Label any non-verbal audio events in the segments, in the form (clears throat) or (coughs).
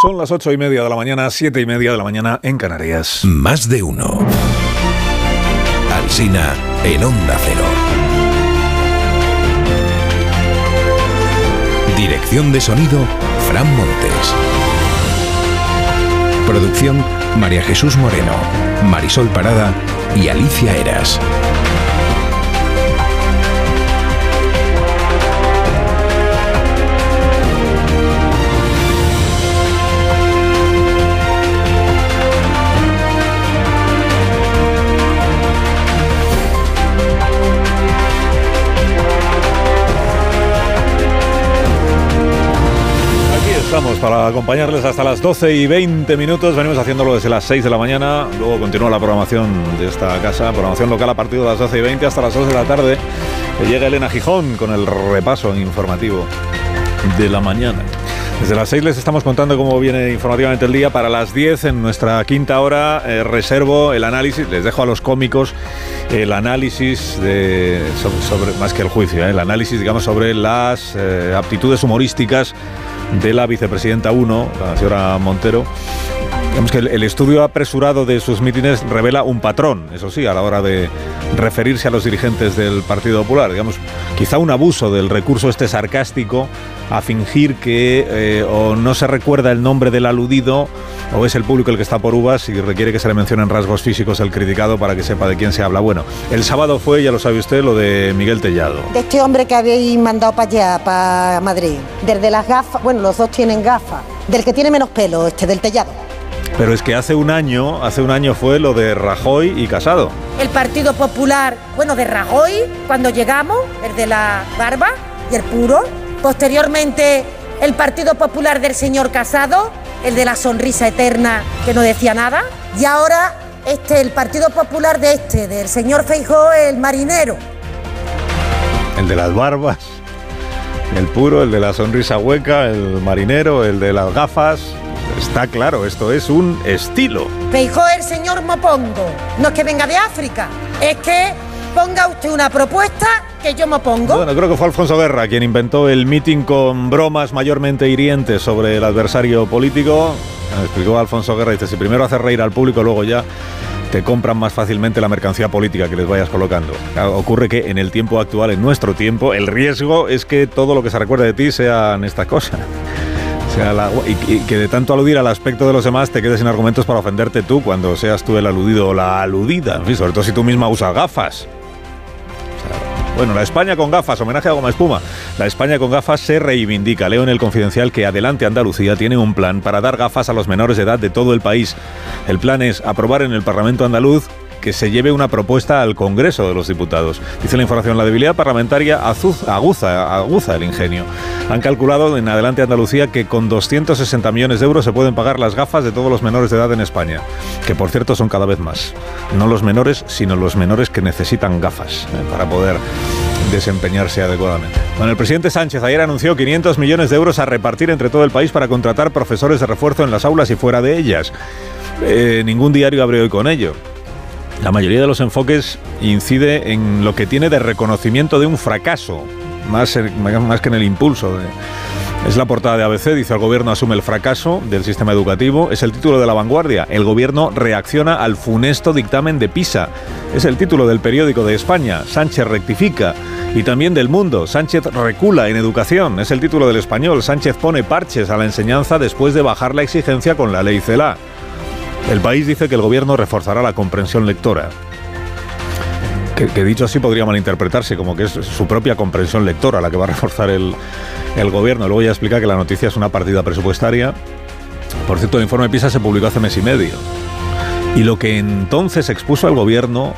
Son las ocho y media de la mañana, siete y media de la mañana en Canarias. Más de uno. Alsina en Onda Cero. Dirección de sonido, Fran Montes. Producción, María Jesús Moreno, Marisol Parada y Alicia Eras. Para acompañarles hasta las 12 y 20 minutos. Venimos haciéndolo desde las 6 de la mañana. Luego continúa la programación de esta casa, programación local a partir de las 12 y 20 hasta las 2 de la tarde. Llega Elena Gijón con el repaso informativo de la mañana. Desde las 6 les estamos contando cómo viene informativamente el día. Para las 10 en nuestra quinta hora eh, reservo el análisis, les dejo a los cómicos el análisis de, sobre, más que el juicio, eh, el análisis digamos sobre las eh, aptitudes humorísticas de la vicepresidenta 1, la señora Montero. Que el, estudio apresurado de sus mítines revela un patrón, eso sí, a la hora de referirse a los dirigentes del Partido Popular. Digamos, quizá un abuso del recurso este sarcástico a fingir que eh, o no se recuerda el nombre del aludido o es el público el que está por uvas y requiere que se le mencionen rasgos físicos el criticado para que sepa de quién se habla. Bueno, el sábado fue, ya lo sabe usted, lo de Miguel Tellado. De este hombre que habéis mandado para allá, para Madrid. Desde las gafas, bueno, los dos tienen gafas. Del que tiene menos pelo, este, del Tellado. Pero es que hace un año, hace un año fue lo de Rajoy y Casado. El Partido Popular, bueno, de Rajoy, cuando llegamos, el de la barba y el puro. Posteriormente, el Partido Popular del señor Casado, el de la sonrisa eterna que no decía nada. Y ahora, este, el Partido Popular de este, del señor Feijó, el marinero. El de las barbas, el puro, el de la sonrisa hueca, el marinero, el de las gafas, Está claro, esto es un estilo. Feijó el señor Mopongo. No es que venga de África, es que ponga usted una propuesta que yo me pongo. Bueno, creo que fue Alfonso Guerra quien inventó el meeting con bromas mayormente hirientes sobre el adversario político. explicó Alfonso Guerra, dice, si primero hace reír al público, luego ya te compran más fácilmente la mercancía política que les vayas colocando. ocurre que en el tiempo actual, en nuestro tiempo, el riesgo es que todo lo que se recuerde de ti sean estas cosas y, que de tanto aludir al aspecto de los demás te quedes sin argumentos para ofenderte tú cuando seas tú el aludido o la aludida. sobre todo si tú misma usas gafas. bueno, la España con gafas, homenaje a Goma Espuma. La España con gafas se reivindica. Leo en el confidencial que Adelante Andalucía tiene un plan para dar gafas a los menores de edad de todo el país. El plan es aprobar en el Parlamento andaluz que se lleve una propuesta al Congreso de los Diputados. Dice la información, la debilidad parlamentaria aguza, aguza el ingenio. Han calculado en Adelante Andalucía que con 260 millones de euros se pueden pagar las gafas de todos los menores de edad en España, que por cierto son cada vez más. No los menores, sino los menores que necesitan gafas eh, para poder desempeñarse adecuadamente. Bueno, el presidente Sánchez ayer anunció 500 millones de euros a repartir entre todo el país para contratar profesores de refuerzo en las aulas y fuera de ellas. Eh, ningún diario abre hoy con ello. La mayoría de los enfoques incide en lo que tiene de reconocimiento de un fracaso, más, más que en el impulso. es la portada de ABC, dice el gobierno asume el fracaso del sistema educativo. Es el título de la vanguardia. El gobierno reacciona al funesto dictamen de PISA. Es el título del periódico de España. Sánchez rectifica. Y también del mundo. Sánchez recula en educación. Es el título del español. Sánchez pone parches a la enseñanza después de bajar la exigencia con la ley CELA. El país dice que el gobierno reforzará la comprensión lectora. Que, dicho así podría malinterpretarse como que es su propia comprensión lectora la que va a reforzar el, gobierno. Luego ya explica que la noticia es una partida presupuestaria. Por cierto, el informe PISA se publicó hace mes y medio. Y lo que entonces expuso el gobierno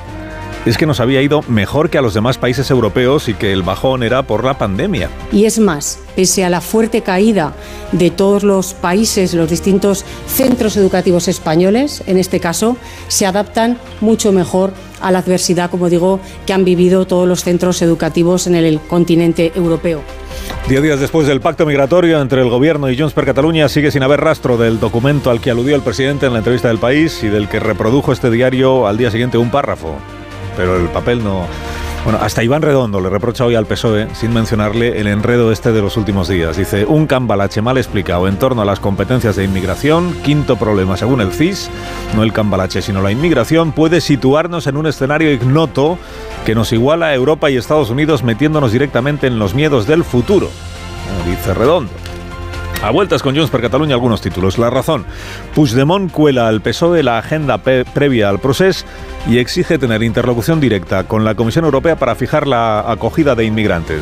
es que nos había ido mejor que a los demás países europeos y que el bajón era por la pandemia. Y es más, pese a la fuerte caída de todos los países, los distintos centros educativos españoles, en este caso, se adaptan mucho mejor a la adversidad, como digo, que han vivido todos los centros educativos en el continente europeo. Diez días después del pacto migratorio entre el gobierno y Junts per Cataluña sigue sin haber rastro del documento al que aludió el presidente en la entrevista del país y del que reprodujo este diario al día siguiente un párrafo pero el papel no, Bueno, hasta Iván Redondo le reprocha hoy al PSOE, sin mencionarle el enredo este de los últimos días. Dice, un cambalache mal explicado en torno a las competencias de inmigración, quinto problema según el CIS, no el cambalache sino la inmigración, puede situarnos en un escenario ignoto que nos iguala a Europa y Estados Unidos metiéndonos directamente en los miedos del futuro, dice Redondo. A vueltas con Junts per Cataluña algunos títulos. La razón. Puigdemont cuela al PSOE la agenda previa al proceso y exige tener interlocución directa con la Comisión Europea para fijar la acogida de inmigrantes.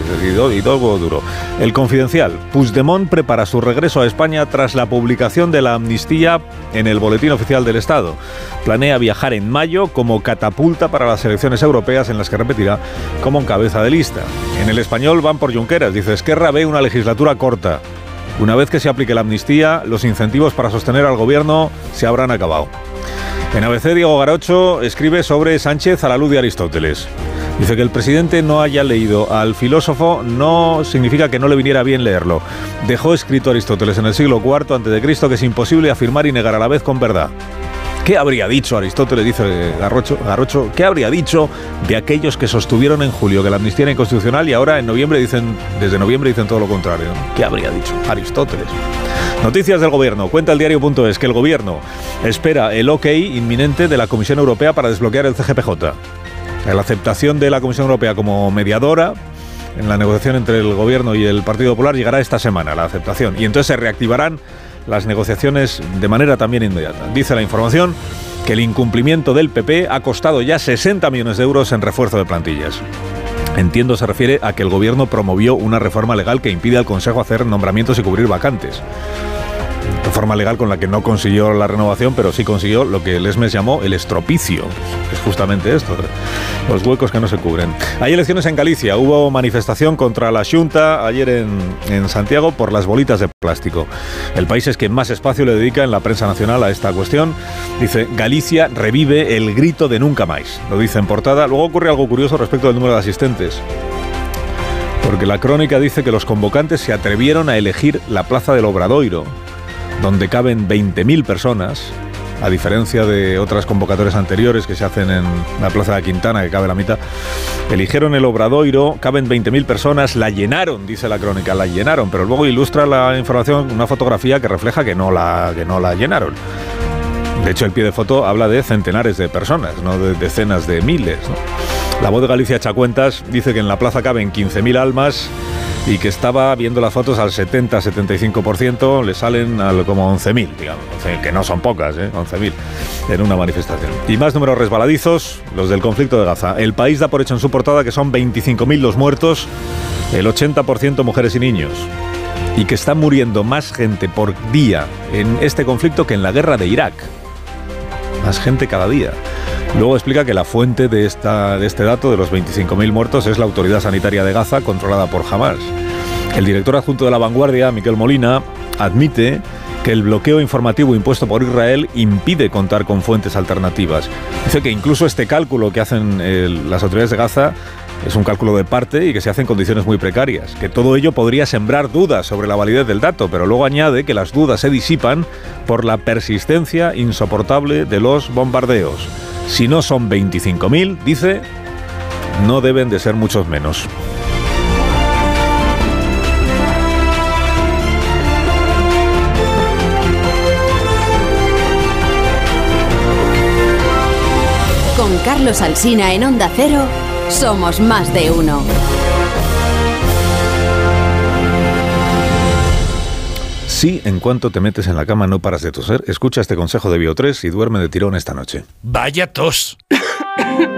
Y todo duro. El confidencial. Puigdemont prepara su regreso a España tras la publicación de la amnistía en el Boletín Oficial del Estado. Planea viajar en mayo como catapulta para las elecciones europeas en las que repetirá como cabeza de lista. En el español van por Junqueras. Dice, Esquerra ve una legislatura corta. Una vez que se aplique la amnistía, los incentivos para sostener al gobierno se habrán acabado. En ABC, Diego Garocho escribe sobre Sánchez a la luz de Aristóteles. Dice que el presidente no haya leído al filósofo no significa que no le viniera bien leerlo. Dejó escrito Aristóteles en el siglo IV a.C. que es imposible afirmar y negar a la vez con verdad. ¿Qué habría dicho Aristóteles, dice Garrocho, Garrocho, qué habría dicho de aquellos que sostuvieron en julio que la amnistía era inconstitucional y ahora en noviembre dicen, desde noviembre dicen todo lo contrario? ¿Qué habría dicho Aristóteles? Noticias del gobierno. Cuenta el diario.es que el gobierno espera el ok inminente de la Comisión Europea para desbloquear el CGPJ. La aceptación de la Comisión Europea como mediadora en la negociación entre el gobierno y el Partido Popular llegará esta semana, la aceptación. Y entonces se reactivarán las negociaciones de manera también inmediata. Dice la información que el incumplimiento del PP ha costado ya 60 millones de euros en refuerzo de plantillas. Entiendo se refiere a que el gobierno promovió una reforma legal que impide al Consejo hacer nombramientos y cubrir vacantes reforma legal con la que no consiguió la renovación, pero sí consiguió lo que el ESMES llamó el estropicio. Es justamente esto, los huecos que no se cubren. Hay elecciones en Galicia, hubo manifestación contra la Junta ayer en, en Santiago por las bolitas de plástico. El país es que más espacio le dedica en la prensa nacional a esta cuestión. Dice, Galicia revive el grito de nunca más. Lo dice en portada. Luego ocurre algo curioso respecto del número de asistentes. Porque la crónica dice que los convocantes se atrevieron a elegir la plaza del Obradoiro, donde caben 20.000 personas, a diferencia de otras convocatorias anteriores que se hacen en la Plaza de Quintana, que cabe la mitad, eligieron el Obradoiro, caben 20.000 personas, la llenaron, dice la crónica, la llenaron, pero luego ilustra la información una fotografía que refleja que no la, que no la llenaron. De hecho, el pie de foto habla de centenares de personas, no de decenas de miles. La voz de Galicia echa cuentas, dice que en la plaza caben 15.000 almas y que estaba viendo las fotos al 70-75%, le salen al como 11.000, digamos, que no son pocas, ¿eh? 11.000 en una manifestación. Y más números resbaladizos, los del conflicto de Gaza. El país da por hecho en su portada que son 25.000 los muertos, el 80% mujeres y niños y que está muriendo más gente por día en este conflicto que en la guerra de Irak. Más gente cada día. Luego explica que la fuente de, esta, de este dato, de los 25.000 muertos, es la autoridad sanitaria de Gaza, controlada por Hamas. El director adjunto de la vanguardia, Miquel Molina, admite que el bloqueo informativo impuesto por Israel impide contar con fuentes alternativas. Dice que incluso este cálculo que hacen eh, las autoridades de Gaza es un cálculo de parte y que se hace en condiciones muy precarias, que todo ello podría sembrar dudas sobre la validez del dato, pero luego añade que las dudas se disipan por la persistencia insoportable de los bombardeos. Si no son 25.000, dice, no deben de ser muchos menos. Con Carlos Alsina en Onda Cero, somos más de uno. Si en cuanto te metes en la cama no paras de toser, escucha este consejo de Bio3 y duerme de tirón esta noche. Vaya tos. (coughs)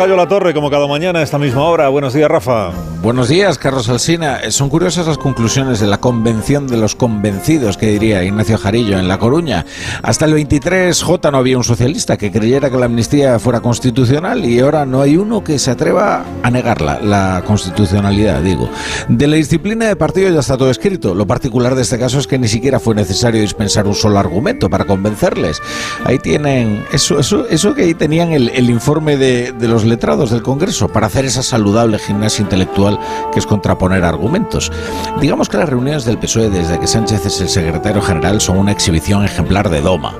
Tocayo La Torre, como cada mañana a esta misma hora. Buenos días, Rafa. Buenos días, Carlos Alsina. Eh, son curiosas las conclusiones de la convención de los convencidos, que diría Ignacio Jarillo en La Coruña. Hasta el 23J no había un socialista que creyera que la amnistía fuera constitucional y ahora no hay uno que se atreva a negarla, la constitucionalidad, digo. De la disciplina de partido ya está todo escrito. Lo particular de este caso es que ni siquiera fue necesario dispensar un solo argumento para convencerles. Ahí tienen, eso, eso, eso que ahí tenían el, el informe de, de los letrados del Congreso para hacer esa saludable gimnasia intelectual que es contraponer argumentos. Digamos que las reuniones del PSOE desde que Sánchez es el secretario general son una exhibición ejemplar de Doma.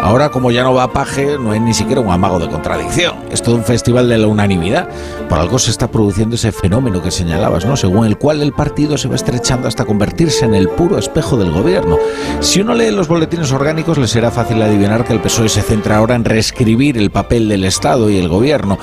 Ahora, como ya no va a paje, no hay ni siquiera un amago de contradicción. Es todo un festival de la unanimidad. Por algo se está produciendo ese fenómeno que señalabas, ¿no? Según el cual el partido se va estrechando hasta convertirse en el puro espejo del gobierno. Si uno lee los boletines orgánicos, le será fácil adivinar que el PSOE se centra ahora en reescribir el papel del Estado y el gobierno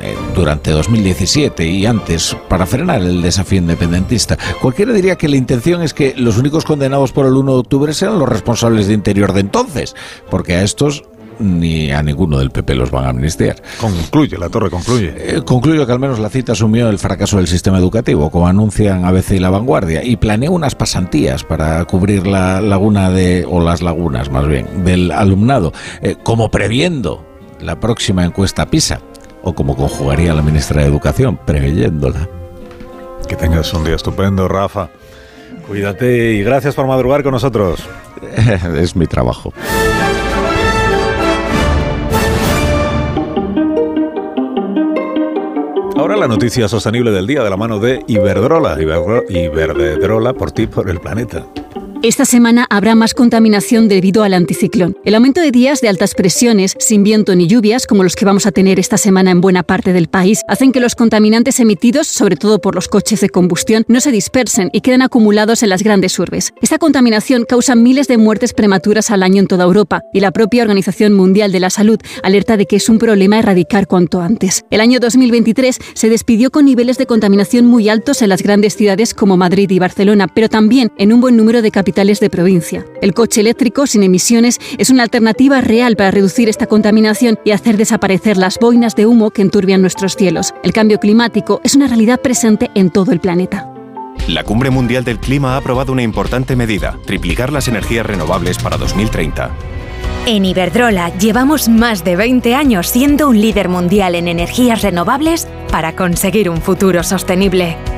eh, durante 2017 y antes para frenar el desafío independentista. Cualquiera diría que la intención es que los únicos condenados por el 1 de octubre sean los responsables de Interior de entonces, porque a estos ni a ninguno del PP los van a amnistiar. Concluye, la torre concluye. Eh, concluyo que al menos la cita asumió el fracaso del sistema educativo, como anuncian ABC y La Vanguardia, y planeó unas pasantías para cubrir la laguna de, o las lagunas más bien, del alumnado, eh, como previendo la próxima encuesta PISA o como conjugaría la ministra de Educación, preveyéndola. Que tengas un día estupendo, Rafa. Cuídate y gracias por madrugar con nosotros. (laughs) es mi trabajo. Ahora la noticia sostenible del día de la mano de Iberdrola. Iberdrola por ti, por el planeta. Esta semana habrá más contaminación debido al anticiclón. El aumento de días de altas presiones, sin viento ni lluvias, como los que vamos a tener esta semana en buena parte del país, hacen que los contaminantes emitidos, sobre todo por los coches de combustión, no se dispersen y queden acumulados en las grandes urbes. Esta contaminación causa miles de muertes prematuras al año en toda Europa y la propia Organización Mundial de la Salud alerta de que es un problema erradicar cuanto antes. El año 2023 se despidió con niveles de contaminación muy altos en las grandes ciudades como Madrid y Barcelona, pero también en un buen número de capitales de provincia. El coche eléctrico sin emisiones es una alternativa real para reducir esta contaminación y hacer desaparecer las boinas de humo que enturbian nuestros cielos. El cambio climático es una realidad presente en todo el planeta. La Cumbre Mundial del Clima ha aprobado una importante medida, triplicar las energías renovables para 2030. En Iberdrola llevamos más de 20 años siendo un líder mundial en energías renovables para conseguir un futuro sostenible.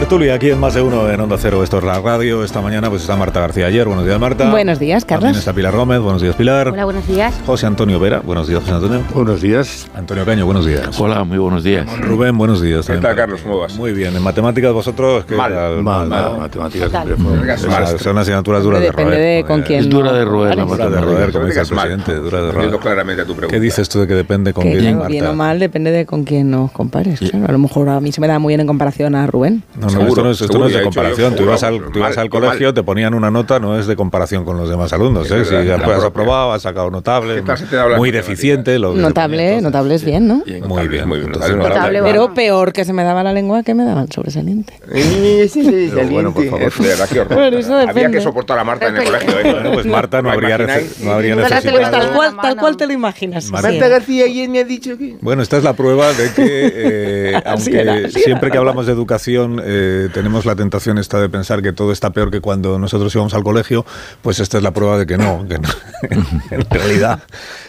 Tertulia, aquí en Más de Uno, en Onda Cero, esto es la radio. Esta mañana pues está Marta García ayer. Buenos días, Marta. Buenos días, Carlos. También está Pilar Gómez. Buenos días, Pilar. Hola, buenos días. José Antonio Vera. Buenos días, José Antonio. Buenos días. Antonio Caño, buenos días. Hola, muy buenos días. Rubén, buenos días. ¿Qué tal, Carlos? ¿Cómo vas? Muy bien. En matemáticas vosotros... ¿qué Mal, tal? mal. Matemáticas siempre fue- Es una- Son asignaturas duras de Depende roer. de con quién Es dura de roer la Vale. Dura de roer, como dice el presidente. Dura de roer. claramente a tu pregunta. ¿Qué dices tú de que depende con Que quién, bien o mal depende de con quién nos compares. Claro, a lo mejor a mí se me da muy bien en comparación a Rubén. No, no, Seguro, esto no es, esto seguro, no es de yo, comparación. Tú ibas al, tú ibas mal. colegio, te ponían una nota, no es de comparación con los demás alumnos. ¿eh? Si has aprobado, has sacado notable, ¿Qué tal se te da la muy deficiente. Lo Notable, notable es bien, ¿no? Muy bien. Muy bien. Entonces, Notable, Notable, notable. Pero peor que se me daba la lengua que me daban sobresaliente. (laughs) Bueno, por favor. Había que soportar a Marta en el colegio. ¿eh? Bueno, pues Marta no ¿Lo habría, está- Tal cual, te lo imaginas. Marta. García ayer me ha dicho que... Bueno, esta es la prueba de que, eh, (laughs) aunque siempre que hablamos de educación eh, tenemos la tentación esta de pensar que todo está peor que cuando nosotros íbamos al colegio, pues esta es la prueba de que no, que no. (laughs) en realidad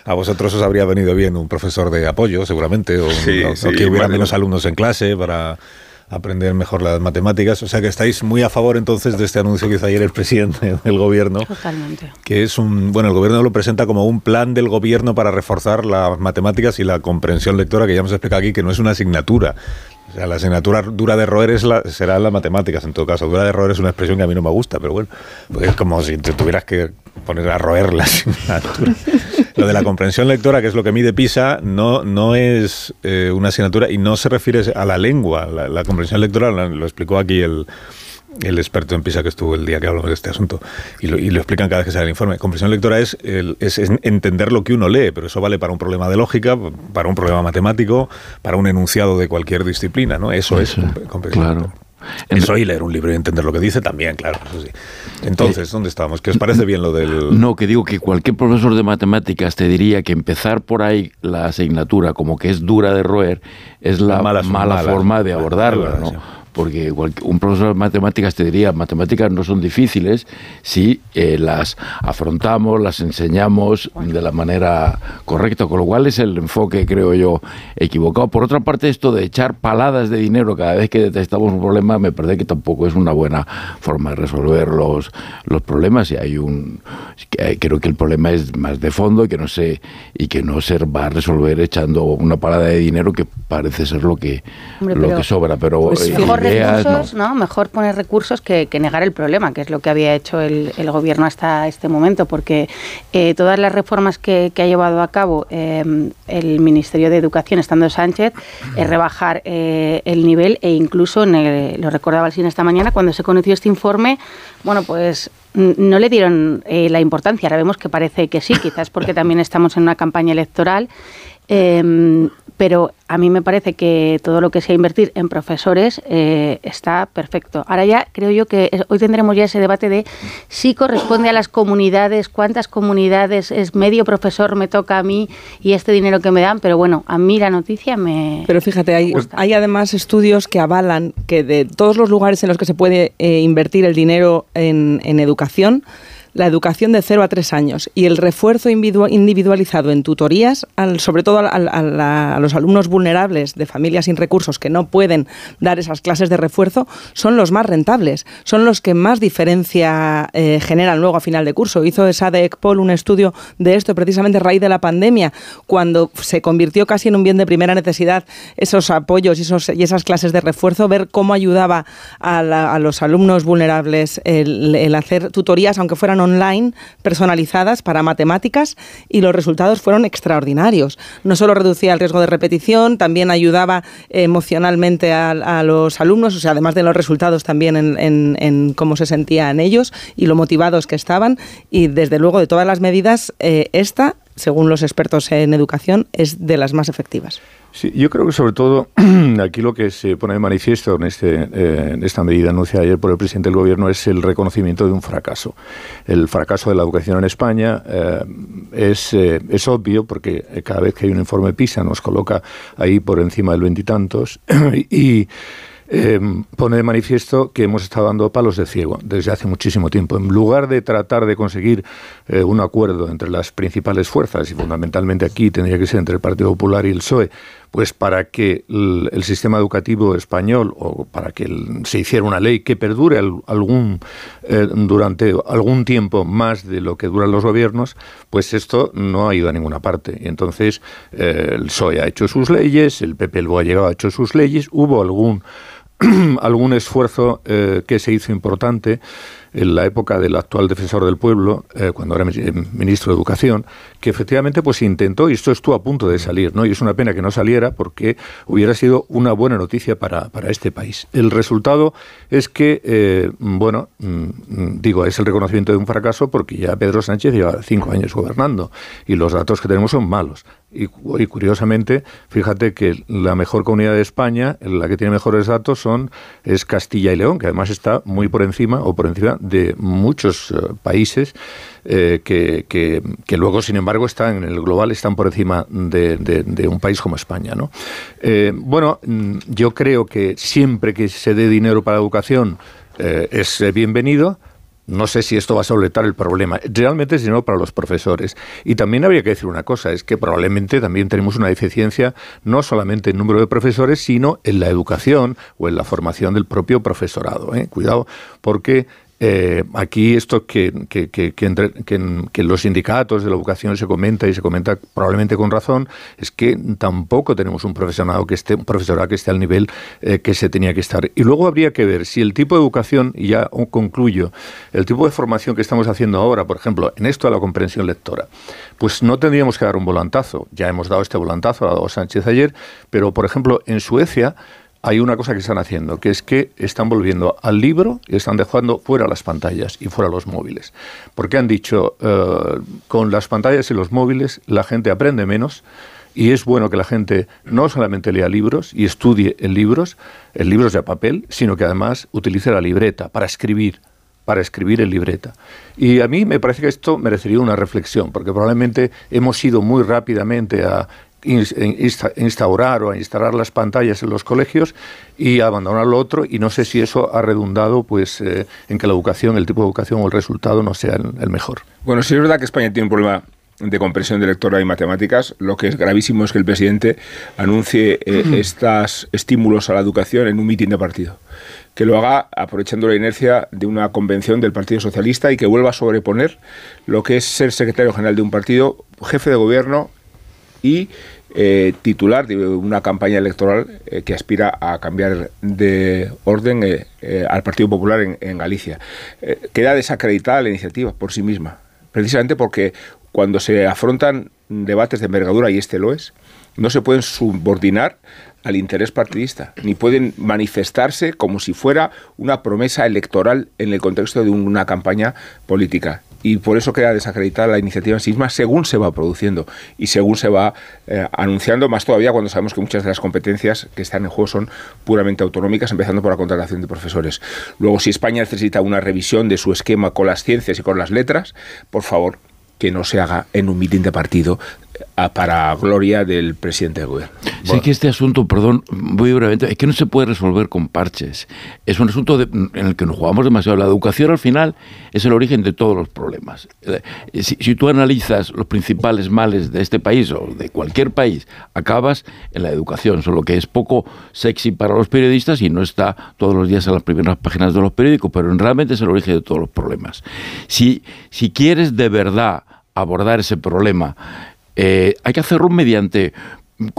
a vosotros os habría venido bien un profesor de apoyo, seguramente, o, Sí, o- o sí, que hubiera menos alumnos en clase para aprender mejor las matemáticas. O sea que estáis muy a favor entonces de este anuncio que hizo ayer el presidente (laughs) del gobierno Totalmente. que es un bueno el gobierno lo presenta como un plan del gobierno para reforzar las matemáticas y la comprensión lectora que ya hemos explicado aquí que no es una asignatura o sea la asignatura dura de roer es la, será las matemáticas en todo caso. Dura de roer es una expresión que a mí no me gusta pero bueno porque es como si te tuvieras que poner a roer la (laughs) asignatura. Lo de la comprensión lectora que es lo que mide PISA no no es eh, una asignatura y no se refiere a la lengua. La, comprensión lectora lo explicó aquí el el experto en PISA que estuvo el día que hablamos de este asunto, y lo, y lo explican cada vez que sale el informe. Comprensión lectora es, el- es, es entender lo que uno lee, pero eso vale para un problema de lógica, para un problema matemático, para un enunciado de cualquier disciplina, ¿no? Eso es comp- comprensión Claro. lectora. Eso y leer un libro y entender lo que dice también, claro, eso sí. Entonces, ¿dónde estamos? ¿Qué os parece bien lo del...? No, que digo que cualquier profesor de matemáticas te diría que empezar por ahí la asignatura como que es dura de roer es la Mala- mala, mala. forma de abordarla, ¿no? Porque un profesor de matemáticas te diría, matemáticas no son difíciles si eh, las afrontamos, las enseñamos de la manera correcta, con lo cual es el enfoque, creo yo, equivocado. Por otra parte, esto de echar paladas de dinero cada vez que detectamos un problema, me parece que tampoco es una buena forma de resolver los, los problemas. Y hay un, creo que el problema es más de fondo y que no se y que no se va a resolver echando una palada de dinero que parece ser lo que Hombre, lo que sobra. Pero Pues eh, ideas, recursos, ¿no? Mejor poner recursos que, que negar el problema, que es lo que había hecho el, el gobierno hasta este momento, porque eh, todas las reformas que, que ha llevado a cabo eh, el Ministerio de Educación, estando Sánchez, es rebajar eh, el nivel e incluso, en el- lo recordaba el cine esta mañana, cuando se conoció este informe, bueno, pues no le dieron eh, la importancia. Ahora vemos que parece que sí, quizás porque también estamos en una campaña electoral. Em, pero a mí me parece que todo lo que sea invertir en profesores eh, está perfecto. Ahora ya creo yo que hoy tendremos ya ese debate de si corresponde a las comunidades, cuántas comunidades es medio profesor me toca a mí y este dinero que me dan, pero bueno, a mí la noticia me... Pero fíjate, hay, hay además estudios que avalan que de todos los lugares en los que se puede eh, invertir el dinero en, en educación, la educación de 0 a 3 años y el refuerzo individu- individualizado en tutorías, al- sobre todo a, a los alumnos vulnerables de familias sin recursos que no pueden dar esas clases de refuerzo, son los más rentables, son los que más diferencia eh, generan luego a final de curso. Hizo SADEC Pol un estudio de esto precisamente a raíz de la pandemia, cuando se convirtió casi en un bien de primera necesidad esos apoyos y, esas clases de refuerzo, ver cómo ayudaba a los alumnos vulnerables el, el hacer tutorías, aunque fueran online, personalizadas para matemáticas, y los resultados fueron extraordinarios. No solo reducía el riesgo de repetición, también ayudaba emocionalmente a, los alumnos, o sea, además de los resultados también en cómo se sentían ellos y lo motivados que estaban, y desde luego de todas las medidas, eh, esta, según los expertos en educación, es de las más efectivas. Sí, yo creo que sobre todo (clears throat) aquí lo que se pone de manifiesto en, este, eh, en esta medida anunciada ayer por el presidente del gobierno es el reconocimiento de un fracaso. El fracaso de la educación en España eh, es, eh, es obvio porque cada vez que hay un informe PISA nos coloca ahí por encima del veintitantos (clears throat) y, pone de manifiesto que hemos estado dando palos de ciego desde hace muchísimo tiempo. En lugar de tratar de conseguir un acuerdo entre las principales fuerzas, y fundamentalmente aquí tendría que ser entre el Partido Popular y el PSOE, pues para que el, sistema educativo español o para que se hiciera una ley que perdure al- algún eh, durante algún tiempo más de lo que duran los gobiernos, pues esto no ha ido a ninguna parte. Y entonces eh, el PSOE ha hecho sus leyes, el PP el llegado ha hecho sus leyes, hubo algún (clears throat) algún esfuerzo eh, que se hizo importante en la época del actual defensor del pueblo, eh, cuando era eh, ministro de Educación, que efectivamente pues intentó, y esto estuvo a punto de salir, ¿no? Y es una pena que no saliera porque hubiera sido una buena noticia para, para este país. El resultado es que, eh, bueno, mm, mm, digo, es el reconocimiento de un fracaso porque ya Pedro Sánchez lleva cinco años gobernando y los datos que tenemos son malos. Y, y curiosamente, fíjate que la mejor comunidad de España, la que tiene mejores datos, son es Castilla y León, que además está muy por encima o por encima de muchos eh, países eh, que, que- luego, sin embargo, están en el global, están por encima de, un país como España. ¿no? Eh, bueno, mm, yo creo que siempre que se dé dinero para la educación es bienvenido. No sé si esto va a solventar el problema. Realmente es dinero para los profesores. Y también habría que decir una cosa, es que probablemente también tenemos una deficiencia no solamente en número de profesores, sino en la educación o en la formación del propio profesorado. Cuidado, porque eh, aquí esto que, que, entre- que en, los sindicatos de la educación se comenta y se comenta probablemente con razón, es que tampoco tenemos un profesorado que esté, un profesorado que esté al nivel eh, que se tenía que estar. Y luego habría que ver si el tipo de educación, y ya concluyo, el tipo de formación que estamos haciendo ahora, por ejemplo, en esto de la comprensión lectora, pues no tendríamos que dar un volantazo. Ya hemos dado este volantazo, ha dado Sánchez ayer, pero por ejemplo, en Suecia hay una cosa que están haciendo, que es que están volviendo al libro y están dejando fuera las pantallas y fuera los móviles. Porque han dicho, eh, con las pantallas y los móviles la gente aprende menos y es bueno que la gente no solamente lea libros y estudie en libros, en libros de papel, sino que además utilice la libreta para escribir, para escribir en libreta. Y a mí me parece que esto merecería una reflexión, porque probablemente hemos ido muy rápidamente a instaurar o a instalar las pantallas en los colegios y abandonar lo otro y no sé si eso ha redundado pues eh, en que la educación, el tipo de educación o el resultado no sea el, mejor. Bueno, si es verdad que España tiene un problema de comprensión de lectora y matemáticas, lo que es gravísimo es que el presidente anuncie eh, estos estímulos a la educación en un mitin de partido. Que lo haga aprovechando la inercia de una convención del Partido Socialista y que vuelva a sobreponer lo que es ser secretario general de un partido, jefe de gobierno y eh, titular de una campaña electoral eh, que aspira a cambiar de orden eh, al Partido Popular en, Galicia. queda desacreditada la iniciativa por sí misma, precisamente porque cuando se afrontan debates de envergadura, y este lo es, no se pueden subordinar al interés partidista, ni pueden manifestarse como si fuera una promesa electoral en el contexto de una campaña política y por eso queda desacreditada la iniciativa en sí misma según se va produciendo y según se va eh, anunciando, más todavía cuando sabemos que muchas de las competencias que están en juego son puramente autonómicas, empezando por la contratación de profesores. Luego, si España necesita una revisión de su esquema con las ciencias y con las letras, por favor, que no se haga en un mitin de partido para gloria del presidente del gobierno. Sí que este asunto, perdón, muy brevemente, es que no se puede resolver con parches. Es un asunto en el que nos jugamos demasiado. La educación al final es el origen de todos los problemas. Eh, si, si, tú analizas los principales males de este país o de cualquier país, acabas en la educación, solo que es poco sexy para los periodistas y no está todos los días en las primeras páginas de los periódicos, pero realmente es el origen de todos los problemas. Si, si quieres de verdad abordar ese problema, eh, hay que hacerlo mediante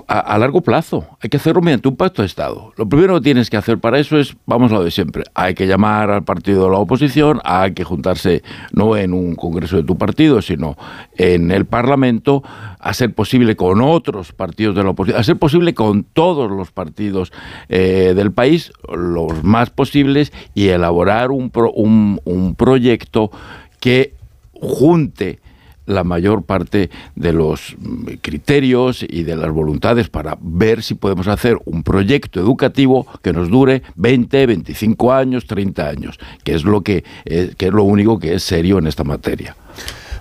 a, largo plazo. Hay que hacerlo mediante un pacto de Estado. Lo primero que tienes que hacer para eso es, vamos a lo de siempre, hay que llamar al partido de la oposición, hay que juntarse no en un congreso de tu partido, sino en el Parlamento, a ser posible con otros partidos de la oposición, a ser posible con todos los partidos eh, del país, los más posibles, y elaborar un, un, un proyecto que junte la mayor parte de los criterios y de las voluntades para ver si podemos hacer un proyecto educativo que nos dure 20, 25 años, 30 años, que es lo que, eh, que es lo único que es serio en esta materia.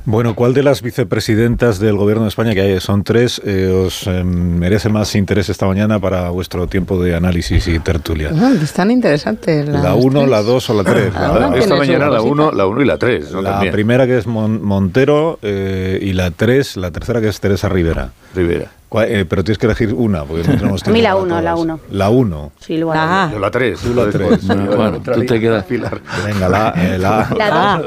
Bueno, ¿cuál de las vicepresidentas del Gobierno de España, que hay, son tres, eh, os eh, merece más interés esta mañana para vuestro tiempo de análisis y tertulia? Ah, están interesantes. La uno, la dos o la tres. esta mañana la uno, la uno y la tres. La primera que es Montero eh, y la tres, la tercera que es Teresa Rivera. Rivera. Eh, pero tienes que elegir una, porque no tenemos (laughs) A mí la 1, la 1. La 1. Sí, luego ah. la 3. Tú la 3. Bueno, tú te quedas filar. Venga, la eh, la,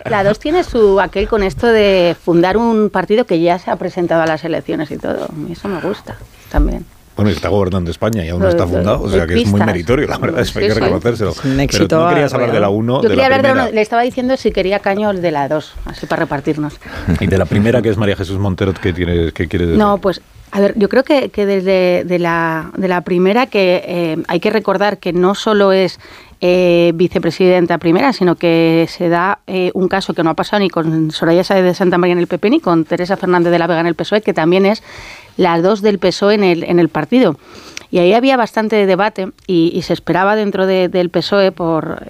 (laughs) la 2 tiene su aquel con esto de fundar un partido que ya se ha presentado a las elecciones y todo. Eso me gusta también. Bueno, está gobernando España y aún no está fundado, o sea que es muy meritorio, la verdad, hay que reconocérselo. Pero tú no querías hablar de la 1. Yo quería hablar de la 1, le estaba diciendo si quería caño de la 2, así para repartirnos. (laughs) Y de la primera, que es María Jesús Montero, ¿qué, tiene, qué quiere decir? No, pues a ver, yo creo que, que desde de la, de la primera que eh, hay que recordar que no solo es eh, vicepresidenta primera, sino que se da eh, un caso que no ha pasado ni con Soraya Sáez de Santa María en el PP ni con Teresa Fernández de la Vega en el PSOE, que también es las dos del PSOE en el, en el partido. Y ahí había bastante debate y, se esperaba dentro del PSOE por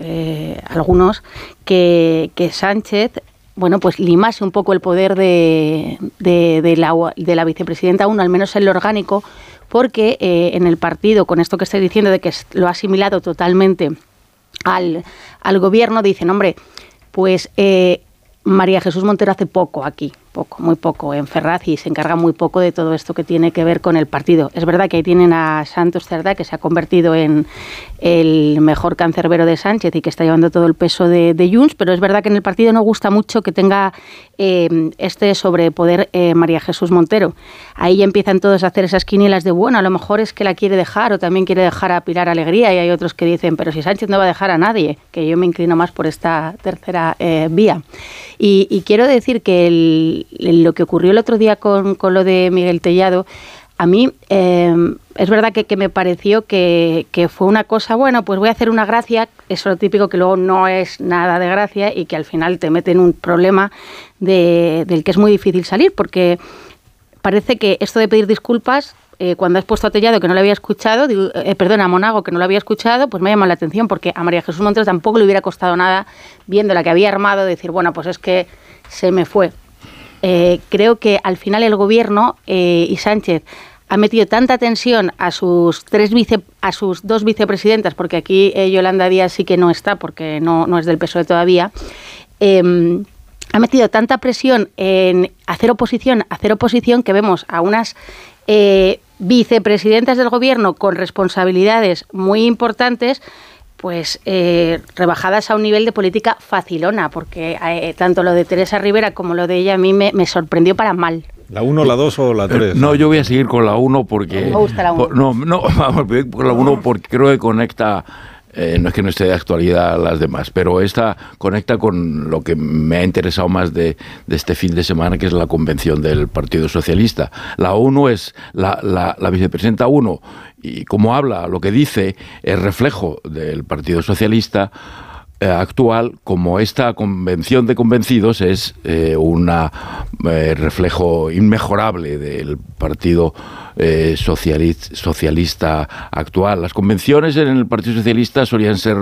algunos que, que Sánchez bueno, pues limase un poco el poder de, de, la, de la vicepresidenta uno, al menos en lo orgánico, porque eh, en el partido, con esto que estoy diciendo de que lo ha asimilado totalmente al, al gobierno, dicen, hombre, pues eh, María Jesús Montero hace poco aquí, poco, muy poco en Ferraz y se encarga muy poco de todo esto que tiene que ver con el partido. Es verdad que ahí tienen a Santos Cerdá, que se ha convertido en el mejor cancerbero de Sánchez y que está llevando todo el peso de, de Junts, pero es verdad que en el partido no gusta mucho que tenga eh, este sobrepoder eh, María Jesús Montero. Ahí empiezan todos a hacer esas quinielas de, bueno, a lo mejor es que la quiere dejar o también quiere dejar a Pilar Alegría y hay otros que dicen, pero si Sánchez no va a dejar a nadie, que yo me inclino más por esta tercera eh, vía. Y, quiero decir que lo que ocurrió el otro día con, con lo de Miguel Tellado, a mí em, es verdad que, me pareció que, fue una cosa, bueno, pues voy a hacer una gracia, eso lo típico que luego no es nada de gracia y que al final te mete en un problema del que es muy difícil salir, porque parece que esto de pedir disculpas eh, cuando has puesto a Tellado que no lo había escuchado, eh, perdón, a Monago que no lo había escuchado, pues me ha llamado la atención porque a María Jesús Montero tampoco le hubiera costado nada, viendo la que había armado, decir, bueno, pues es que se me fue. Eh, creo que al final el gobierno y Sánchez ha metido tanta tensión a sus tres vice, a sus dos vicepresidentas, porque aquí Yolanda Díaz sí que no está, porque no, no es del PSOE todavía. Em, ha metido tanta presión en hacer oposición, hacer oposición, que vemos a unas eh, vicepresidentas del gobierno con responsabilidades muy importantes, pues eh, rebajadas a un nivel de política facilona, porque eh, tanto lo de Teresa Rivera como lo de ella a mí me, sorprendió para mal. ¿La 1, la 2 o la 3? No, yo voy a seguir con la 1 porque... Me gusta la 1. No, no, (laughs) vamos, con la 1 porque creo que conecta eh, no es que no esté de actualidad las demás, pero esta conecta con lo que me ha interesado más de, este fin de semana, que es la convención del Partido Socialista. La ONU es la, la, vicepresidenta 1 y como habla, lo que dice, es reflejo del Partido Socialista actual, como esta convención de convencidos es eh, un reflejo inmejorable del Partido eh, socialista, actual. Las convenciones en el Partido Socialista solían ser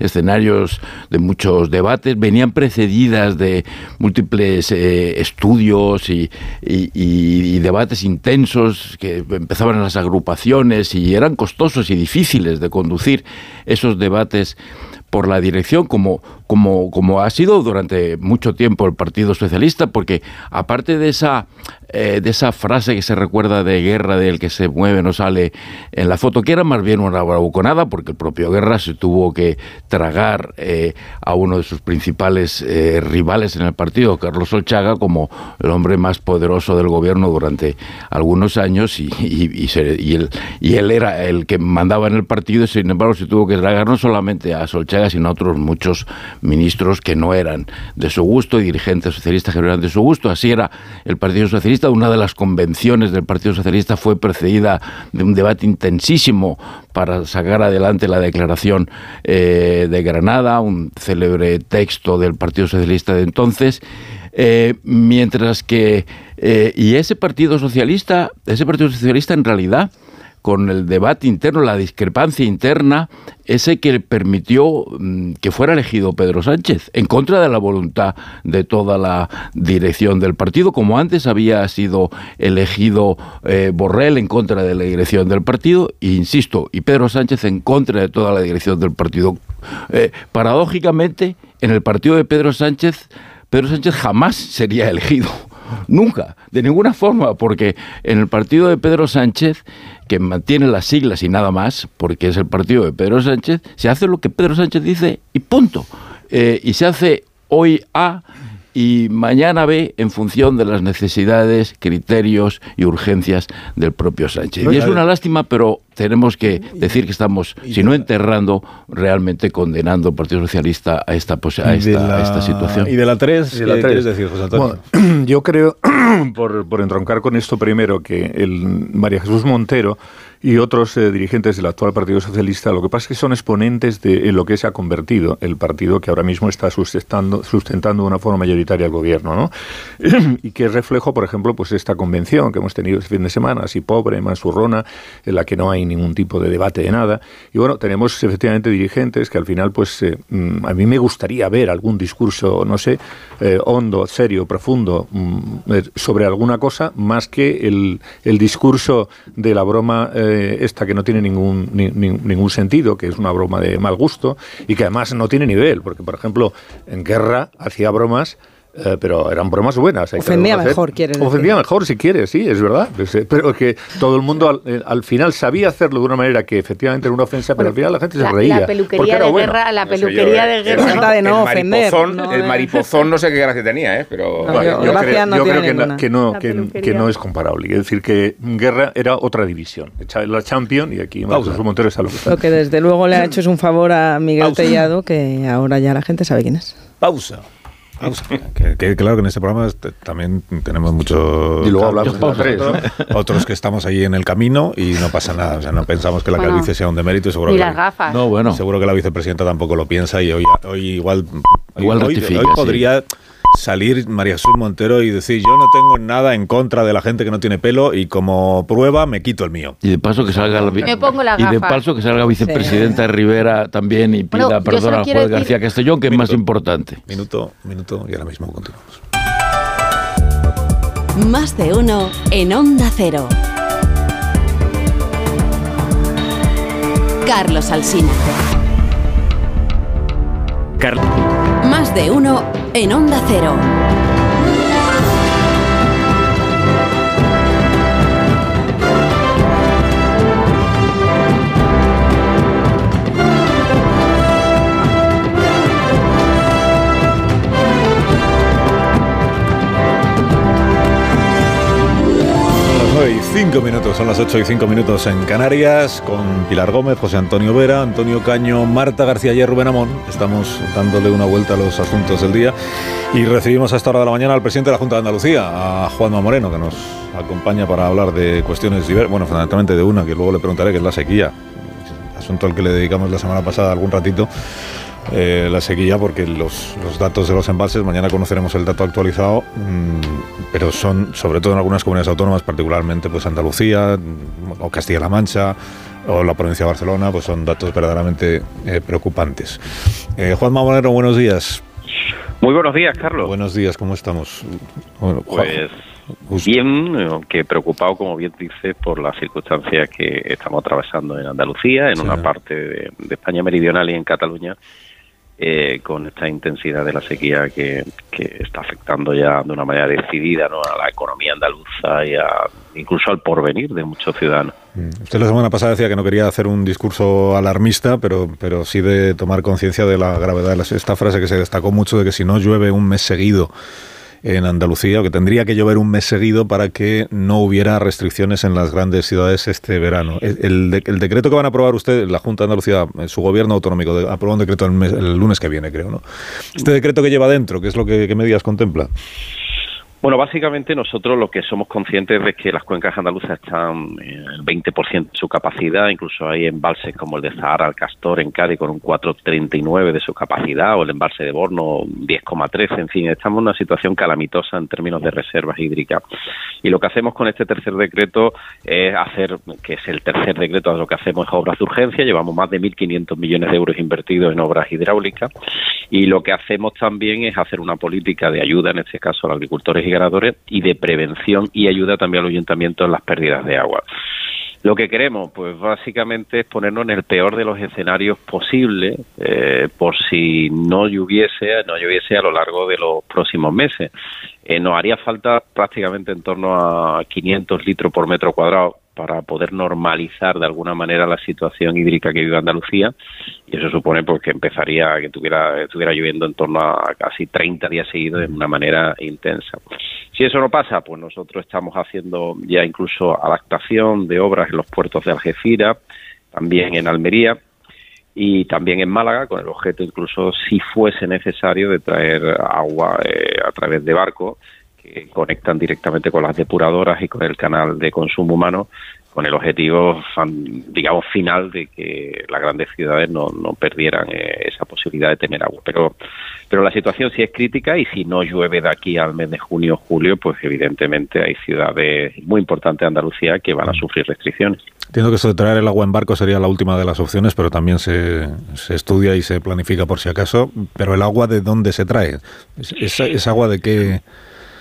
escenarios de muchos debates, venían precedidas de múltiples eh, estudios y, debates intensos que empezaban en las agrupaciones y eran costosos y difíciles de conducir esos debates por la dirección, como, como, como ha sido durante mucho tiempo el Partido Socialista, porque aparte de esa, eh, de esa frase que se recuerda de Guerra, del que se mueve, no sale en la foto, que era más bien una bravuconada, porque el propio Guerra se tuvo que tragar eh, a uno de sus principales eh, rivales en el partido, Carlos Olchaga, como el hombre más poderoso del gobierno durante algunos años, y, y, él, y él era el que mandaba en el partido, y sin embargo se tuvo que tragar no solamente a Solchaga, sino a otros muchos ministros que no eran de su gusto y dirigentes socialistas que no eran de su gusto. Así era el Partido Socialista. Una de las convenciones del Partido Socialista fue precedida de un debate intensísimo para sacar adelante la declaración eh, de Granada, un célebre texto del Partido Socialista de entonces. Eh, mientras que eh, y ese Partido Socialista, ese Partido Socialista en realidad con el debate interno, la discrepancia interna, ese que permitió mm, que fuera elegido Pedro Sánchez, en contra de la voluntad de toda la dirección del partido, como antes había sido elegido eh, Borrell en contra de la dirección del partido, e insisto, y Pedro Sánchez en contra de toda la dirección del partido. Eh, paradójicamente, en el partido de Pedro Sánchez, Pedro Sánchez jamás sería elegido. (laughs) Nunca, de ninguna forma, porque en el partido de Pedro Sánchez que mantiene las siglas y nada más, porque es el partido de Pedro Sánchez, se hace lo que Pedro Sánchez dice y punto. Eh, y se hace hoy A y mañana B en función de las necesidades, criterios y urgencias del propio Sánchez. Y es una lástima, pero tenemos que decir que estamos, si no enterrando, realmente condenando al Partido Socialista a esta, a esta, situación. ¿Y de la 3? ¿Qué quieres decir, José Antonio? (clears throat) yo creo, (clears throat) por, por entroncar con esto primero, que el María Jesús Montero y otros eh, dirigentes del actual Partido Socialista, lo que pasa es que son exponentes de lo que se ha convertido el partido que ahora mismo está sustentando, sustentando de una forma mayoritaria el gobierno, ¿no? (clears throat) y que es reflejo, por ejemplo, pues esta convención que hemos tenido este fin de semana, así pobre, mansurrona, en la que no hay ningún tipo de debate de nada. Y bueno, tenemos efectivamente dirigentes que al final, pues eh, mm, a mí me gustaría ver algún discurso, no sé, eh, hondo, serio, profundo, mm, sobre alguna cosa, más que el, el discurso de la broma esta que no tiene ningún, ningún sentido, que es una broma de mal gusto y que además no tiene nivel, porque por ejemplo en guerra hacía bromas eh, pero eran bromas buenas. Ofendía mejor, quieres Ofendía mejor, si quieres, sí, es verdad. Eh, pero que todo el mundo eh, al, final sabía hacerlo de una manera que efectivamente era una ofensa, pero al final la gente se reía. La peluquería de guerra, la peluquería de guerra. de no el Maripozón, el maripozón no sé qué gracia tenía, ¿eh? pero yo, creo, que, no, que, no es comparable. Es decir, que guerra era otra división. La Champion y aquí Jesús Montero está lo que Lo que desde luego le ha hecho es un favor a Miguel Tellado, que ahora ya la gente sabe quién es. Pausa. Que, claro que en este programa también tenemos muchos... Y luego hablamos de tres, Otros que estamos ahí en el camino y no pasa nada. O sea, no pensamos que la calvicie sea un demérito. Seguro y que las gafas. No, bueno. Seguro que la vicepresidenta tampoco lo piensa y hoy, hoy igual... Igual hoy podría salir María Jesús Montero y decir yo no tengo nada en contra de la gente que no tiene pelo y como prueba me quito el mío. Y de paso que salga la, Me pongo y de paso que salga vicepresidenta Rivera también y pida Bueno, perdón quiero juez decir- García Castellón, que es más importante. Minuto, minuto y ahora mismo continuamos. Más de uno en Onda Cero. Carlos Alsina. Más de uno en Onda Cero. 5 minutos, son las 8 y 5 minutos en Canarias, con Pilar Gómez, José Antonio Vera, Antonio Caño, Marta García y Rubén Amón. Estamos dándole una vuelta a los asuntos del día y recibimos a esta hora de la mañana al presidente de la Junta de Andalucía, a Juanma Moreno, que nos acompaña para hablar de cuestiones diversas, bueno, fundamentalmente de una, que luego le preguntaré, que es la sequía, asunto al que le dedicamos la semana pasada algún ratito. Eh, la sequía porque los, los datos de los embalses, mañana conoceremos el dato actualizado, mm, pero son sobre todo en algunas comunidades autónomas, particularmente pues Andalucía mm, o Castilla-La Mancha o la provincia de Barcelona, pues son datos verdaderamente eh, preocupantes. Eh, Juanma Moreno, buenos días. Muy buenos días, Carlos. Buenos días, ¿cómo estamos? Bueno, Juan- Pues bien, aunque preocupado, como bien dices, por las circunstancias que estamos atravesando en Andalucía, en Sí. una parte de, de España meridional y en Cataluña, eh, con esta intensidad de la sequía que, que está afectando ya de una manera decidida ¿no? a la economía andaluza y a- incluso al porvenir de muchos ciudadanos. Mm. Usted la semana pasada decía que no quería hacer un discurso alarmista, pero, pero sí de tomar conciencia de la gravedad de esta frase que se destacó mucho de que si no llueve un mes seguido en Andalucía, o que tendría que llover un mes seguido para que no hubiera restricciones en las grandes ciudades este verano. El, el de- el decreto que van a aprobar usted, la Junta de Andalucía, eh, su gobierno autonómico, aprueba un decreto el, mes- el lunes que viene, creo, ¿no? Este decreto que lleva dentro, ¿qué es lo que qué medidas contempla? Bueno, básicamente nosotros lo que somos conscientes de que las cuencas andaluzas están en el 20% de su capacidad, incluso hay embalses como el de Zahara, el Castor en Cádiz con un 4,39 de su capacidad o el embalse de Borno 10,13, en fin, estamos en una situación calamitosa en términos de reservas hídricas. Y lo que hacemos con este tercer decreto es hacer, que es el tercer decreto, lo que hacemos es obras de urgencia, llevamos más de 1.500 millones de euros invertidos en obras hidráulicas y lo que hacemos también es hacer una política de ayuda, en este caso a los agricultores y ganadores, y de prevención y ayuda también a los ayuntamientos en las pérdidas de agua. Lo que queremos, pues básicamente es ponernos en el peor de los escenarios posibles eh, por si no lloviese, no lloviese a lo largo de los próximos meses. Eh, nos haría falta prácticamente en torno a 500 litros por metro cuadrado para poder normalizar de alguna manera la situación hídrica que vive Andalucía y eso supone pues que empezaría que tuviera estuviera lloviendo en torno a casi 30 días seguidos de una manera intensa. Si eso no pasa, pues nosotros estamos haciendo ya incluso adaptación de obras en los puertos de Algeciras, también en Almería y también en Málaga, con el objeto incluso, si fuese necesario, de traer agua eh, a través de barcos que conectan directamente con las depuradoras y con el canal de consumo humano, con el objetivo, digamos, final de que las grandes ciudades no, no perdieran eh, esa posibilidad de tener agua. Pero, pero la situación sí es crítica y si no llueve de aquí al mes de junio o julio, pues evidentemente hay ciudades muy importantes de Andalucía que van a sufrir restricciones. Entiendo que eso de traer el agua en barco sería la última de las opciones, pero también se, se estudia y se planifica por si acaso. Pero el agua, ¿de dónde se trae? ¿Es, es- es agua de qué?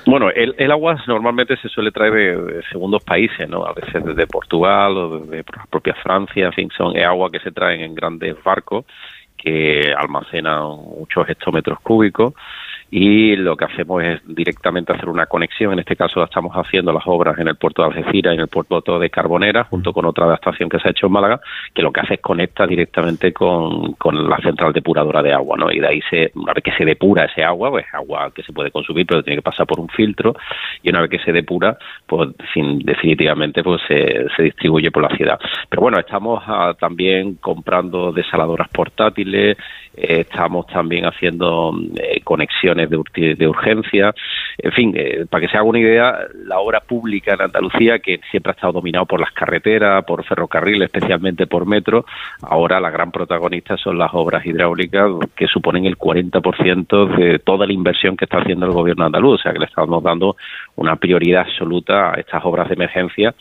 Bueno, el, el agua normalmente se suele traer de, segundos países, ¿no? A veces desde Portugal o desde la propia Francia, en fin, son agua que se traen en grandes barcos que almacenan muchos hectómetros cúbicos y lo que hacemos es directamente hacer una conexión, en este caso estamos haciendo las obras en el puerto de Algeciras y en el puerto de Carbonera, junto con otra adaptación que se ha hecho en Málaga, que lo que hace es conecta directamente con, con la central depuradora de agua, ¿no? Y de ahí, se, una vez que se depura ese agua, pues agua que se puede consumir, pero tiene que pasar por un filtro, y una vez que se depura, pues sin- definitivamente pues se, distribuye por la ciudad. Pero bueno, estamos ah, también comprando desaladoras portátiles, eh, estamos también haciendo eh, conexiones de, urgencia. En fin, eh, para que se haga una idea, la obra pública en Andalucía, que siempre ha estado dominado por las carreteras, por ferrocarril, especialmente por metro, ahora la gran protagonista son las obras hidráulicas que suponen el 40% de toda la inversión que está haciendo el gobierno andaluz. O sea que le estamos dando una prioridad absoluta a estas obras de emergencia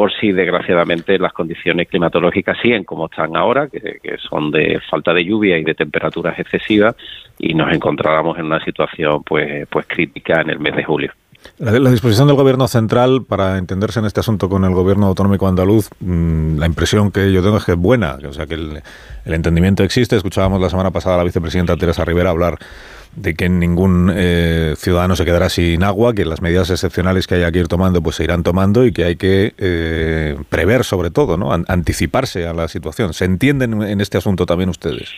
por si desgraciadamente las condiciones climatológicas siguen como están ahora, que, son de falta de lluvia y de temperaturas excesivas, y nos encontráramos en una situación pues, pues crítica en el mes de julio. La, disposición del Gobierno central para entenderse en este asunto con el Gobierno autonómico andaluz, mm, la impresión que yo tengo es que es buena, o sea que el, el entendimiento existe. Escuchábamos la semana pasada a la vicepresidenta Teresa Rivera hablar de que ningún eh, ciudadano se quedará sin agua, que las medidas excepcionales que haya que ir tomando pues se irán tomando y que hay que eh, prever sobre todo, ¿no? anticiparse a la situación. ¿Se entienden en este asunto también ustedes?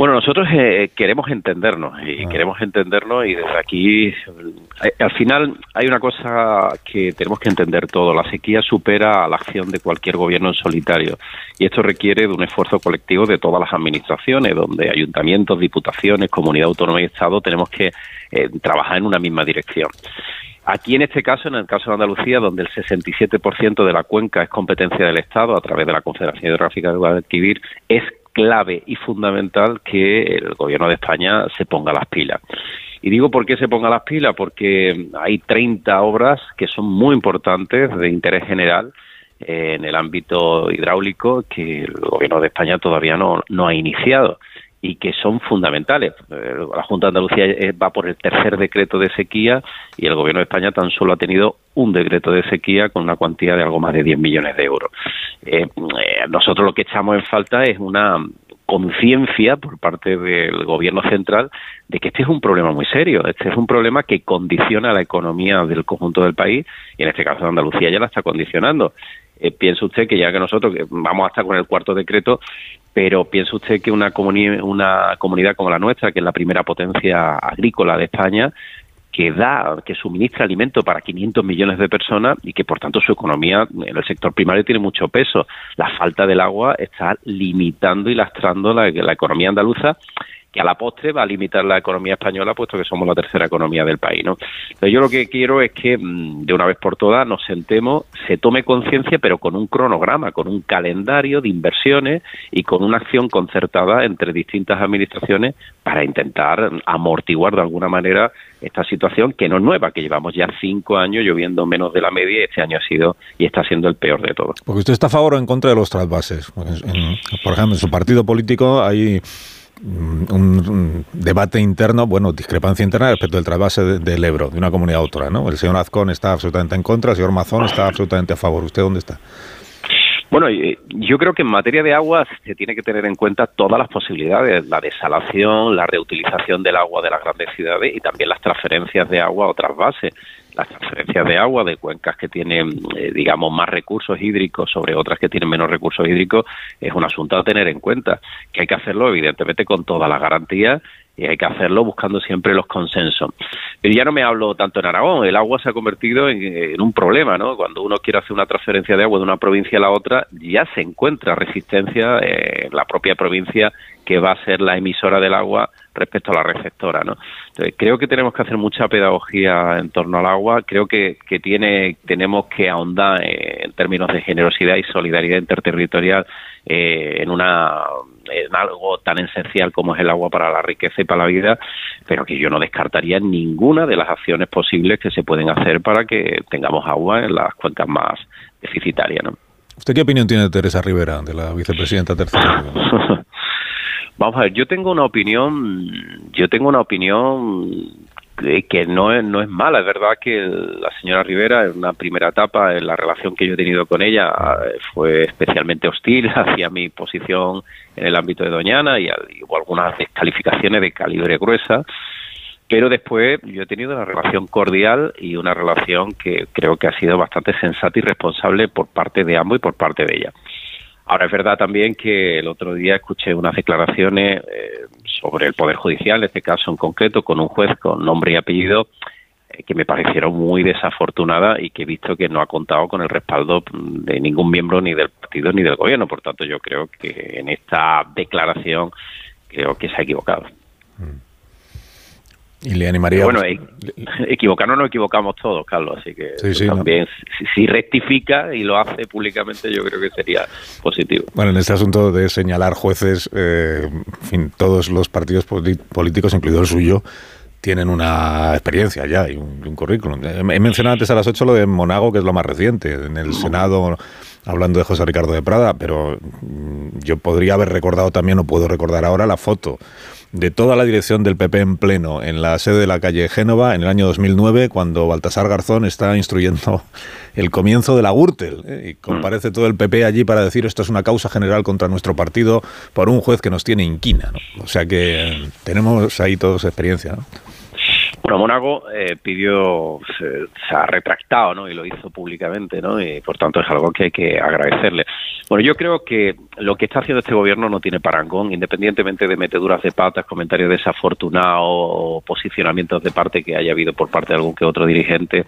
Bueno, nosotros eh, queremos entendernos y ah. queremos entendernos y desde aquí, eh, al final hay una cosa que tenemos que entender todo, la sequía supera a la acción de cualquier gobierno en solitario y esto requiere de un esfuerzo colectivo de todas las administraciones, donde ayuntamientos, diputaciones, comunidad autónoma y Estado tenemos que eh, trabajar en una misma dirección. Aquí en este caso, en el caso de Andalucía, donde el 67% de la cuenca es competencia del Estado a través de la Confederación Hidrográfica de Guadalquivir, es clave y fundamental que el gobierno de España se ponga las pilas. Y digo por qué se ponga las pilas, porque hay 30 obras que son muy importantes de interés general en el ámbito hidráulico que el gobierno de España todavía no, no ha iniciado y que son fundamentales. Eh, la Junta de Andalucía eh, va por el tercer decreto de sequía y el Gobierno de España tan solo ha tenido un decreto de sequía con una cuantía de algo más de 10 millones de euros. Eh, nosotros lo que echamos en falta es una conciencia por parte del gobierno central de que este es un problema muy serio, este es un problema que condiciona la economía del conjunto del país y en este caso Andalucía ya la está condicionando. Eh, piensa usted que ya que nosotros vamos hasta con el cuarto decreto, pero piensa usted que una, una comunidad como la nuestra, que es la primera potencia agrícola de España, que da, que suministra alimento para 500 millones de personas y que por tanto su economía en el sector primario tiene mucho peso. La falta del agua está limitando y lastrando la economía andaluza que a la postre va a limitar la economía española, puesto que somos la tercera economía del país. ¿no? Entonces yo lo que quiero es que mm, de una vez por todas nos sentemos, se tome conciencia, pero con un cronograma, con un calendario de inversiones y con una acción concertada entre distintas administraciones para intentar amortiguar de alguna manera esta situación que no es nueva, que llevamos ya cinco años lloviendo menos de la media y este año ha sido y está siendo el peor de todos. Porque usted está a favor o en contra de los trasvases. por ejemplo, en su partido político hay un, debate interno, bueno, discrepancia interna respecto del trasvase del Ebro, de una comunidad a otra, ¿no? El señor Azcón está absolutamente en contra, el señor Mazón está absolutamente a favor. ¿Usted dónde está? Bueno, yo creo que en materia de agua se tiene que tener en cuenta todas las posibilidades, la desalación, la reutilización del agua de las grandes ciudades y también las transferencias de agua a otras bases las transferencias de agua de cuencas que tienen, eh, digamos, más recursos hídricos sobre otras que tienen menos recursos hídricos es un asunto a tener en cuenta, que hay que hacerlo evidentemente con todas las garantías y hay que hacerlo buscando siempre los consensos. Pero ya no me hablo tanto en Aragón, el agua se ha convertido en, un problema, ¿no? Cuando uno quiere hacer una transferencia de agua de una provincia a la otra, ya se encuentra resistencia en la propia provincia que va a ser la emisora del agua respecto a la receptora, ¿no? Entonces, creo que tenemos que hacer mucha pedagogía en torno al agua, creo que, que tiene, tenemos que ahondar en términos de generosidad y solidaridad interterritorial eh, en una en algo tan esencial como es el agua para la riqueza y para la vida, pero que yo no descartaría ninguna de las acciones posibles que se pueden hacer para que tengamos agua en las cuencas más deficitarias. ¿no? ¿Usted qué opinión tiene de Teresa Rivera, de la vicepresidenta tercera? (laughs) Vamos a ver, yo tengo una opinión, yo tengo una opinión que no es, no es mala. Es verdad que la señora Rivera, en una primera etapa, en la relación que yo he tenido con ella, fue especialmente hostil (laughs) hacia mi posición en el ámbito de Doñana y, hubo algunas descalificaciones de calibre gruesa. Pero después yo he tenido una relación cordial y una relación que creo que ha sido bastante sensata y responsable por parte de ambos y por parte de ella. Ahora es verdad también que el otro día escuché unas declaraciones eh, sobre el Poder Judicial, en este caso en concreto, con un juez con nombre y apellido eh, que me parecieron muy desafortunadas y que he visto que no ha contado con el respaldo de ningún miembro ni del partido ni del gobierno. Por tanto, yo creo que en esta declaración creo que se ha equivocado. Y le animaría. Bueno, e- equivocarnos no equivocamos todos, Carlos, así que también si, rectifica y lo hace públicamente, yo creo que sería positivo. Bueno, en este asunto de señalar jueces, eh, en fin, todos los partidos políticos, incluido el suyo, tienen una experiencia ya y un, currículum. He mencionado antes a las 8 lo de Monago, que es lo más reciente. En el Senado, hablando de José Ricardo de Prada, pero mm, yo podría haber recordado también, o puedo recordar ahora, la foto de toda la dirección del PP en pleno en la sede de la calle Génova en el año 2009, cuando Baltasar Garzón está instruyendo el comienzo de la Gürtel. ¿eh? Y comparece todo el PP allí para decir esto es una causa general contra nuestro partido por un juez que nos tiene inquina. O sea que eh, tenemos ahí todos experiencia. ¿no? Bueno, Mónaco eh, pidió, se, ha retractado, ¿no? Y lo hizo públicamente, ¿no? Y por tanto es algo que hay que agradecerle. Bueno, yo creo que lo que está haciendo este gobierno no tiene parangón, independientemente de meteduras de patas, comentarios desafortunados o posicionamientos de parte que haya habido por parte de algún que otro dirigente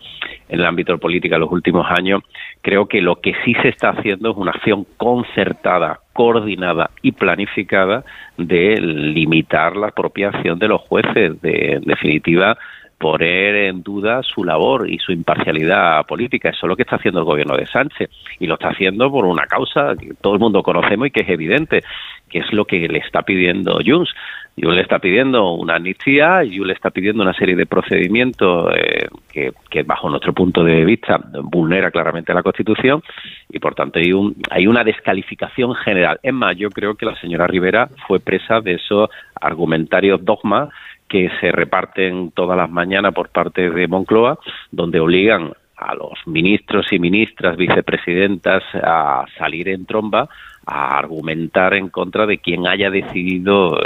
en el ámbito político en los últimos años. Creo que lo que sí se está haciendo es una acción concertada coordinada y planificada de limitar la apropiación de los jueces, de en definitiva poner en duda su labor y su imparcialidad política. Eso es lo que está haciendo el gobierno de Sánchez y lo está haciendo por una causa que todo el mundo conocemos y que es evidente, que es lo que le está pidiendo Junts. Le está pidiendo una amnistía, le está pidiendo una serie de procedimientos eh, que, que, bajo nuestro punto de vista vulnera claramente la Constitución y por tanto hay, un, hay una descalificación general. Es más, yo creo que la señora Rivera fue presa de esos argumentarios dogmas que se reparten todas las mañanas por parte de Moncloa, donde obligan a los ministros y ministras, vicepresidentas, a salir en tromba a argumentar en contra de quien haya decidido eh,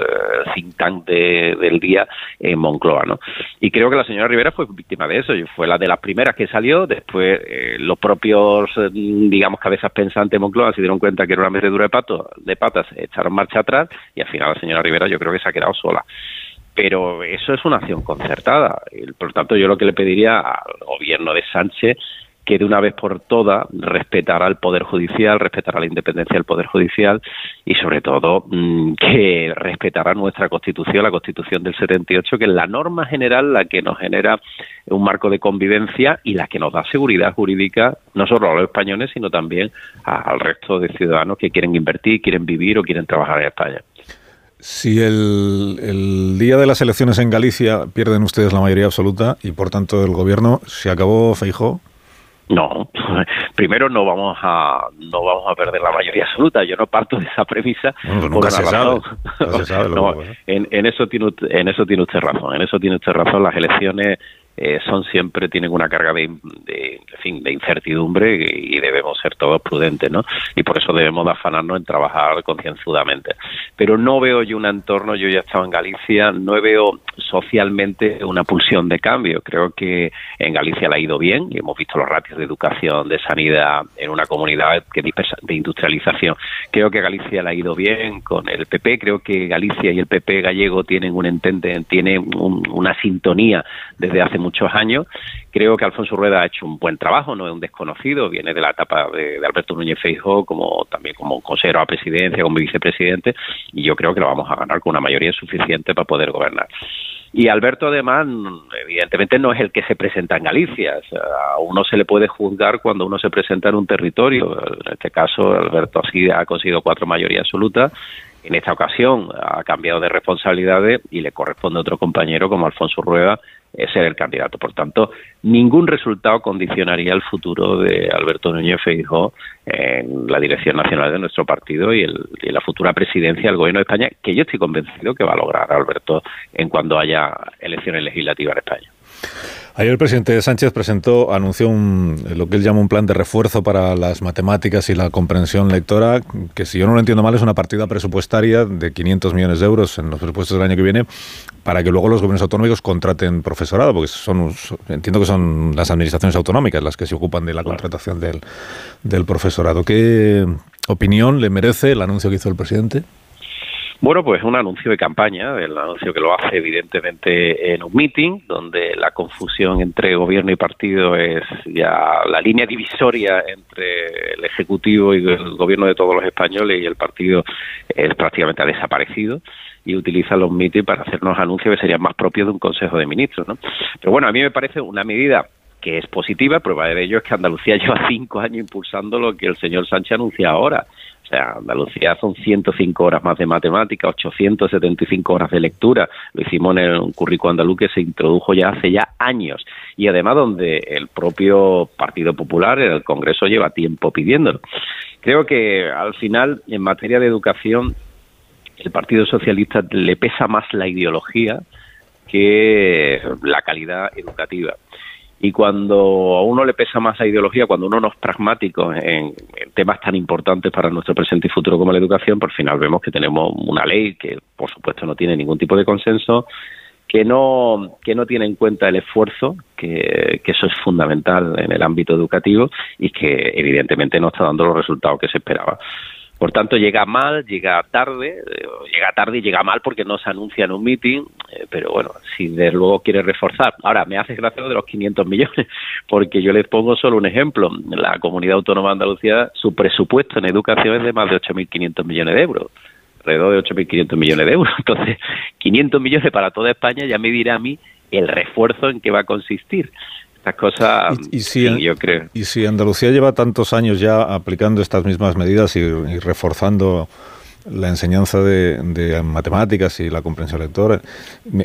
think tank del día en Moncloa, ¿no? Y creo que la señora Rivera fue víctima de eso, fue la de las primeras que salió, después eh, los propios, eh, digamos, cabezas pensantes de Moncloa se dieron cuenta que era una metedura de, pato, de patas, echaron marcha atrás y al final la señora Rivera yo creo que se ha quedado sola pero eso es una acción concertada. Por lo tanto, yo lo que le pediría al gobierno de Sánchez que de una vez por todas respetara al Poder Judicial, respetara la independencia del Poder Judicial y sobre todo mm, que respetara nuestra Constitución, la Constitución del 78, que es la norma general la que nos genera un marco de convivencia y la que nos da seguridad jurídica no solo a los españoles, sino también al resto de ciudadanos que quieren invertir, quieren vivir o quieren trabajar en España. Si el, día de las elecciones en Galicia pierden ustedes la mayoría absoluta y por tanto el gobierno se acabó Feijó. No, (laughs) primero no vamos a no vamos a perder la mayoría absoluta. Yo no parto de esa premisa. Bueno, nunca, se sabe, (laughs) en, en, eso tiene en eso tiene usted razón. En eso tiene usted razón. Las elecciones eh, son siempre tienen una carga de, de, fin, de incertidumbre y debemos ser todos prudentes, ¿no? Y por eso debemos afanarnos en trabajar concienzudamente. Pero no veo yo un entorno, yo ya estaba en Galicia, no veo socialmente una pulsión de cambio. Creo que en Galicia le ha ido bien y hemos visto los ratios de educación, de sanidad en una comunidad que de industrialización. Creo que Galicia le ha ido bien con el PP. Creo que Galicia y el PP gallego tienen un entente, tienen una sintonía desde hace muchos años. Creo que Alfonso Rueda ha hecho un buen trabajo, no es un desconocido, viene de la etapa de, Alberto Núñez Feijóo como también como consejero a presidencia, como vicepresidente, y yo creo que lo vamos a ganar con una mayoría suficiente para poder gobernar. Y Alberto, además, evidentemente no es el que se presenta en Galicia. a uno se le puede juzgar cuando uno se presenta en un territorio. En este caso, Alberto sí ha conseguido cuatro mayorías absolutas. En esta ocasión ha cambiado de responsabilidades y le corresponde a otro compañero como Alfonso Rueda ser el candidato. Por tanto, ningún resultado condicionaría el futuro de Alberto Núñez Feijóo en la dirección nacional de nuestro partido y, el, la futura presidencia del Gobierno de España, que yo estoy convencido que va a lograr Alberto en cuando haya elecciones legislativas en España. Ayer el presidente Sánchez presentó, anunció un, lo que él llama un plan de refuerzo para las matemáticas y la comprensión lectora, que si yo no lo entiendo mal es una partida presupuestaria de 500 millones de euros en los presupuestos del año que viene para que luego los gobiernos autonómicos contraten profesorado, porque son entiendo que son las administraciones autonómicas las que se ocupan de la contratación del, del profesorado. ¿Qué opinión le merece el anuncio que hizo el presidente? Bueno, pues un anuncio de campaña, el anuncio que lo hace evidentemente en un meeting, donde la confusión entre gobierno y partido es ya la línea divisoria entre el Ejecutivo y el gobierno de todos los españoles y el partido es prácticamente ha desaparecido y utiliza los mítines para hacernos anuncios que serían más propios de un Consejo de Ministros. ¿no? Pero bueno, a mí me parece una medida que es positiva, prueba de ello es que Andalucía (laughs) lleva cinco años impulsando lo que el señor Sánchez anuncia ahora. O sea, Andalucía son 105 horas más de matemática, 875 horas de lectura. Lo hicimos en un currículo andaluz que se introdujo ya hace ya años. Y además donde el propio Partido Popular en el Congreso lleva tiempo pidiéndolo. Creo que al final, en materia de educación, el Partido Socialista le pesa más la ideología que la calidad educativa. Y cuando a uno le pesa más la ideología, cuando uno no es pragmático en, temas tan importantes para nuestro presente y futuro como la educación, por final vemos que tenemos una ley que, por supuesto, no tiene ningún tipo de consenso, que no, que no tiene en cuenta el esfuerzo, que, que eso es fundamental en el ámbito educativo y que evidentemente no está dando los resultados que se esperaba. Por tanto, llega mal, llega tarde, eh, llega tarde y llega mal porque no se anuncia en un meeting, eh, pero bueno, si de luego quiere reforzar. Ahora, me hace gracia lo de los 500 millones, (laughs) porque yo les pongo solo un ejemplo. La Comunidad Autónoma de Andalucía, su presupuesto en educación es de más de 8.500 millones de euros, alrededor de 8.500 millones de euros. (laughs) Entonces, 500 millones para toda España ya me dirá a mí el refuerzo en qué va a consistir estas cosas, y, si, yo creo. Y si Andalucía lleva tantos años ya aplicando estas mismas medidas y reforzando la enseñanza de, matemáticas y la comprensión lectora.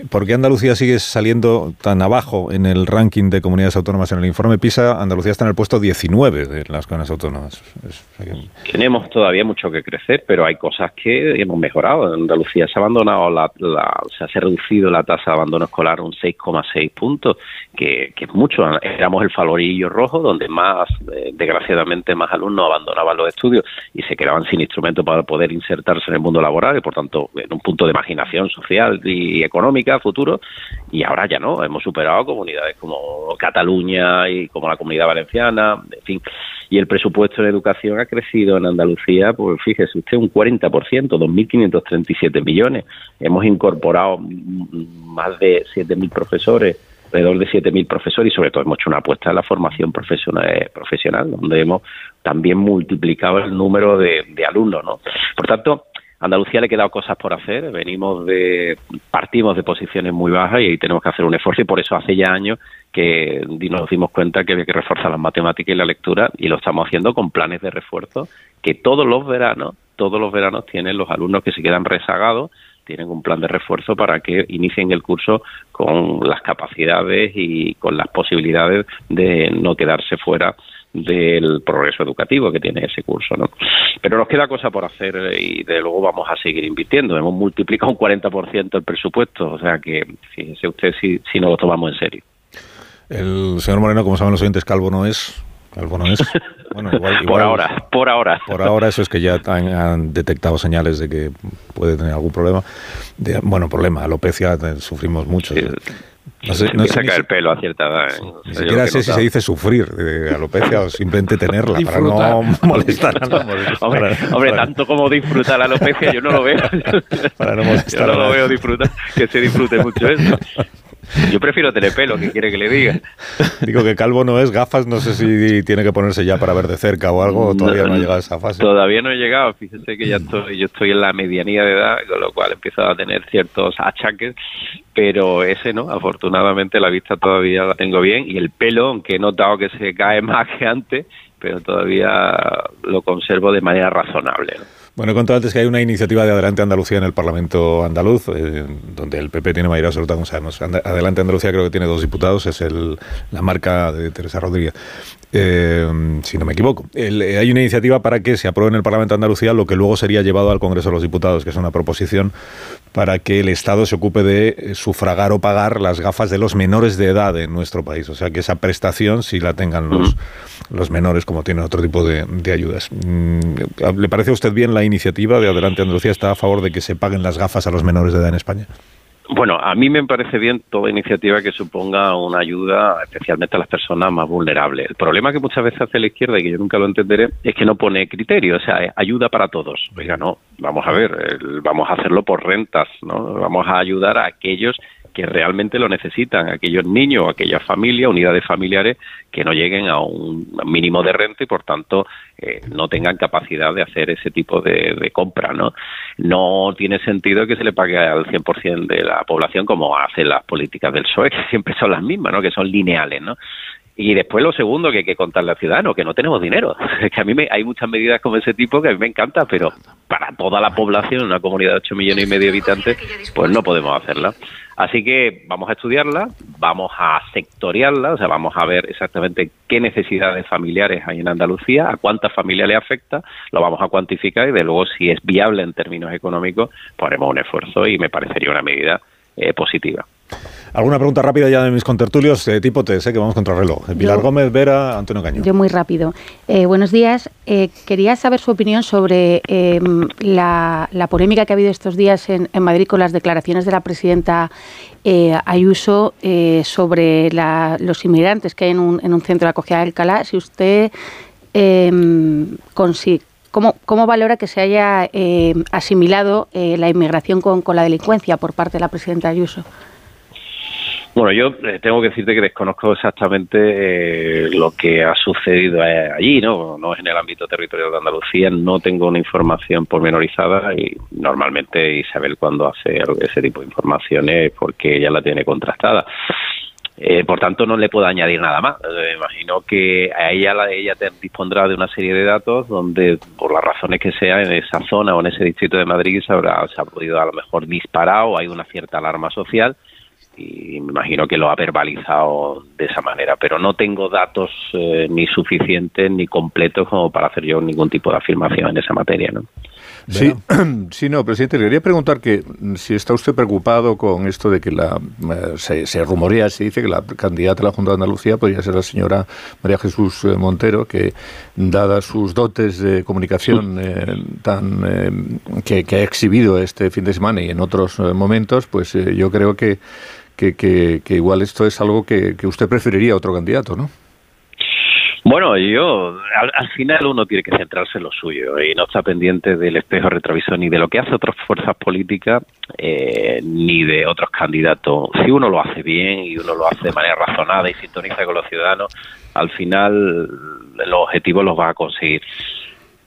¿Por qué Andalucía sigue saliendo tan abajo en el ranking de comunidades autónomas? En el informe PISA, Andalucía está en el puesto 19 de las comunidades autónomas. Tenemos todavía mucho que crecer, pero hay cosas que hemos mejorado. En Andalucía se ha abandonado la, se ha reducido la tasa de abandono escolar un 6,6 puntos, que, es mucho. Éramos el favorillo rojo, donde más, eh, desgraciadamente, más alumnos abandonaban los estudios y se quedaban sin instrumento para poder insertar en el mundo laboral y por tanto en un punto de imaginación social y económica futuro y ahora ya no, hemos superado comunidades como Cataluña y como la comunidad valenciana, en fin, y el presupuesto de educación ha crecido en Andalucía, pues fíjese usted, un 40%, 2.537 millones. Hemos incorporado más de 7.000 profesores alrededor de 7.000 profesores y sobre todo hemos hecho una apuesta en la formación profesional, eh, profesional donde hemos también multiplicado el número de, alumnos. ¿no? Por tanto, a Andalucía le ha quedado cosas por hacer, venimos de, partimos de posiciones muy bajas y ahí tenemos que hacer un esfuerzo y por eso hace ya años que nos dimos cuenta que había que reforzar las matemáticas y la lectura y lo estamos haciendo con planes de refuerzo que todos los veranos, todos los veranos tienen los alumnos que se quedan rezagados tienen un plan de refuerzo para que inicien el curso con las capacidades y con las posibilidades de no quedarse fuera del progreso educativo que tiene ese curso, ¿no? Pero nos queda cosa por hacer y de luego vamos a seguir invirtiendo. Hemos multiplicado un 40% el presupuesto, o sea que fíjese usted si, si no lo tomamos en serio. El señor Moreno, como saben los oyentes, calvo no es, no es. (laughs) Bueno, igual, por ahora, por ahora. Por ahora, eso es que ya han, detectado señales de que puede tener algún problema. De, bueno, problema, alopecia sufrimos mucho. No sé, no saca el pelo a cierta edad. ¿eh? Ni siquiera sé si se dice sufrir de alopecia o simplemente tenerla para no (laughs) molestar a nadie. (laughs) hombre, tanto como disfrutar la alopecia yo no lo veo. Para no molestar yo no lo veo disfrutar, que se disfrute mucho eso. Yo prefiero telepelo, ¿qué quiere que le diga? (laughs) Digo que calvo no es gafas, no sé si tiene que ponerse ya para ver de cerca o algo, o todavía no, ha llegado a esa fase. Todavía no he llegado, fíjese que ya estoy, yo estoy en la medianía de edad, con lo cual empiezo a tener ciertos achaques, pero ese no, afortunadamente la vista todavía la tengo bien y el pelo, aunque he notado que se cae (laughs) más que antes, pero todavía lo conservo de manera razonable. Bueno, he contado antes que hay una iniciativa de Adelante Andalucía en el Parlamento andaluz, eh, donde el PP tiene mayoría absoluta, como sabemos. Adelante Andalucía creo que tiene dos diputados, es el, la marca de Teresa Rodríguez, eh, si no me equivoco. Eh, hay una iniciativa para que se apruebe en el Parlamento de Andalucía lo que luego sería llevado al Congreso de los Diputados, que es una proposición para que el Estado se ocupe de sufragar o pagar las gafas de los menores de edad en nuestro país. O sea, que esa prestación si la tengan los, los menores, como tienen otro tipo de, de ayudas. Mm, ¿Le parece a usted bien la iniciativa de Adelante Andalucía está a favor de que se paguen las gafas a los menores de edad en España? Bueno, a mí me parece bien toda iniciativa que suponga una ayuda especialmente a las personas más vulnerables. El problema que muchas veces hace la izquierda, y que yo nunca lo entenderé, es que no pone criterios, o sea, ayuda para todos. Oiga, no, vamos a ver, vamos a hacerlo por rentas, ¿no? Vamos a ayudar a aquellos que realmente lo necesitan, aquellos niños aquellas familias, unidades familiares que no lleguen a un mínimo de renta y por tanto eh, no tengan capacidad de hacer ese tipo de, compra, ¿no? No tiene sentido que se le pague al 100% de la población como hacen las políticas del PSOE, que siempre son las mismas, ¿no? Que son lineales, ¿no? Y después lo segundo que hay que contarle al ciudadano, que no tenemos dinero. (laughs) Es que a mí me, hay muchas medidas como ese tipo que a mí me encanta, pero para toda la población, una comunidad de 8 millones y medio de habitantes, pues no podemos hacerla. Así que vamos a estudiarla, vamos a sectoriarla, o sea, vamos a ver exactamente qué necesidades familiares hay en Andalucía, a cuántas familias le afecta, lo vamos a cuantificar y de luego si es viable en términos económicos, ponemos un esfuerzo y me parecería una medida eh, positiva. ¿Alguna pregunta rápida ya de mis contertulios? de tipo T, sé que vamos contra el reloj. Pilar Gómez, Vera, Antonio Caño. Yo muy rápido. Eh, buenos días. Eh, quería saber su opinión sobre em, la, polémica que ha habido estos días en, Madrid con las declaraciones de la presidenta eh, Ayuso sobre los inmigrantes que hay en un, en un centro de acogida de Alcalá. Si usted em, consigue ¿Cómo, ¿Cómo, valora que se haya asimilado la inmigración con, con, la delincuencia por parte de la presidenta Ayuso? Bueno, yo eh, tengo que decirte que desconozco exactamente eh, lo que ha sucedido eh, allí, ¿no? No es en el ámbito territorial de Andalucía, no tengo una información pormenorizada y normalmente Isabel cuando hace ese tipo de informaciones porque ella la tiene contrastada. por tanto, no le puedo añadir nada más. Me imagino que a ella, la, ella dispondrá de una serie de datos donde, por las razones que sea, en esa zona o en ese distrito de Madrid se, habrá, se ha podido a lo mejor disparar o hay una cierta alarma social y me imagino que lo ha verbalizado de esa manera, pero no tengo datos eh, ni suficientes ni completos como para hacer yo ningún tipo de afirmación en esa materia. ¿no? Sí, (clears throat) sí, no, presidente, le quería preguntar que si está usted preocupado con esto de que la eh, se, rumorea, se dice que la candidata a la Junta de Andalucía podría ser la señora María Jesús eh, Montero, que dadas sus dotes de comunicación tan que, que, ha exhibido este fin de semana y en otros momentos, pues yo creo que que, igual esto es algo que, usted preferiría a otro candidato, ¿no? Bueno, yo, al, final uno tiene que centrarse en lo suyo y no está pendiente del espejo retrovisor ni de lo que hace otras fuerzas políticas eh, ni de otros candidatos. Si uno lo hace bien y uno lo hace de manera razonada y sintoniza con los ciudadanos, al final los objetivos los va a conseguir.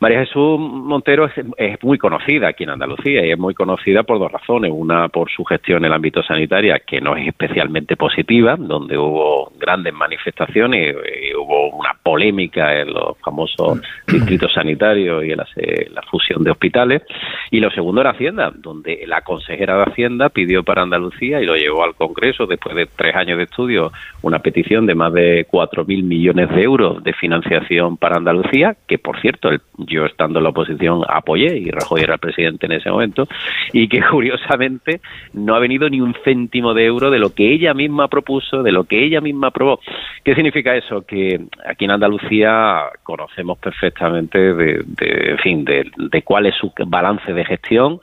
María Jesús Montero es, muy conocida aquí en Andalucía y es muy conocida por dos razones. Una, por su gestión en el ámbito sanitario, que no es especialmente positiva, donde hubo grandes manifestaciones y hubo una polémica en los famosos distritos sanitarios y en la, fusión de hospitales. Y lo segundo era Hacienda, donde la consejera de Hacienda pidió para Andalucía y lo llevó al Congreso después de tres años de estudio una petición de más de 4.000 millones de euros de financiación para Andalucía, que por cierto, yo estando en la oposición apoyé y Rajoy era el presidente en ese momento y que (laughs) curiosamente no ha venido ni un céntimo de euro de lo que ella misma propuso, de lo que ella misma aprobó. ¿Qué significa eso? Que aquí en Andalucía conocemos perfectamente de, en fin, de, de cuál es su balance de gestión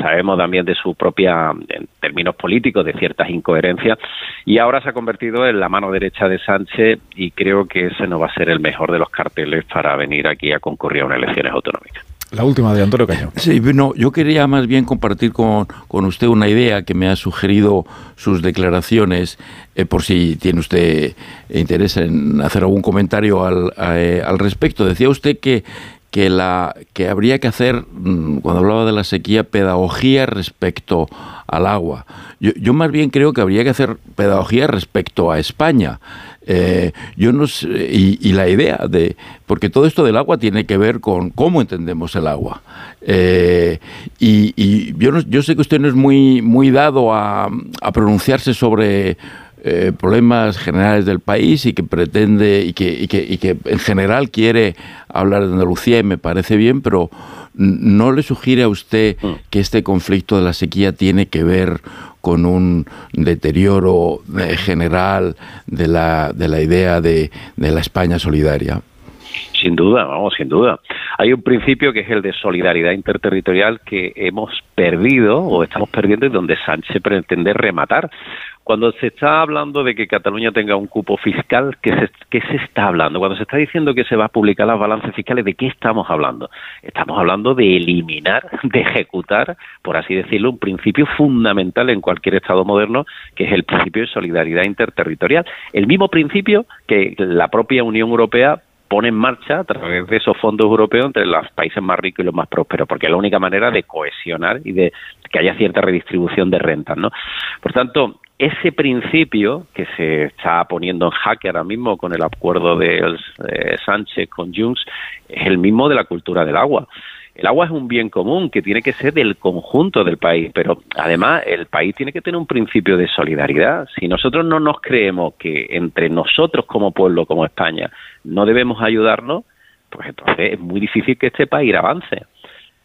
sabemos también de su propia, en términos políticos, de ciertas incoherencias, y ahora se ha convertido en la mano derecha de Sánchez y creo que ese no va a ser el mejor de los carteles para venir aquí a concurrir a unas elecciones autonómicas. La última de Antonio Cañón. Sí, bueno, yo quería más bien compartir con, con usted una idea que me ha sugerido sus declaraciones, eh, por si tiene usted interés en hacer algún comentario al, eh, al respecto. Decía usted que que, la, que habría que hacer, mm, cuando hablaba de la sequía, pedagogía respecto al agua. Yo, más bien creo que habría que hacer pedagogía respecto a España. Eh, yo no y, la idea de, porque todo esto del agua tiene que ver con cómo entendemos el agua. Eh, y, yo, no, yo sé que usted no es muy, muy dado a, a pronunciarse sobre eh, problemas generales del país y que pretende y que, y que, y que en general quiere hablar de Andalucía y me parece bien, pero ¿no le sugiere a usted mm. que este conflicto de la sequía tiene que ver con un deterioro eh, general de la, de la idea de, de la España solidaria? Sin duda, vamos, sin duda. Hay un principio que es el de solidaridad interterritorial que hemos perdido o estamos perdiendo y donde Sánchez pretende rematar. Cuando se está hablando de que Cataluña tenga un cupo fiscal, ¿qué se, ¿qué se está hablando? Cuando se está diciendo que se va a publicar las balances fiscales, ¿de qué estamos hablando? Estamos hablando de eliminar, de ejecutar, por así decirlo, un principio fundamental en cualquier Estado moderno, que es el principio de solidaridad interterritorial. El mismo principio que la propia Unión Europea pone en marcha a través de esos fondos europeos entre los países más ricos y los más prósperos, porque es la única manera de cohesionar y de que haya cierta redistribución de rentas, ¿no? Por tanto, ese principio que se está poniendo en jaque ahora mismo con el acuerdo de Sánchez con Junts es el mismo de la cultura del agua. El agua es un bien común que tiene que ser del conjunto del país, pero además el país tiene que tener un principio de solidaridad. Si nosotros no nos creemos que entre nosotros como pueblo, como España, no debemos ayudarnos, pues entonces es muy difícil que este país avance.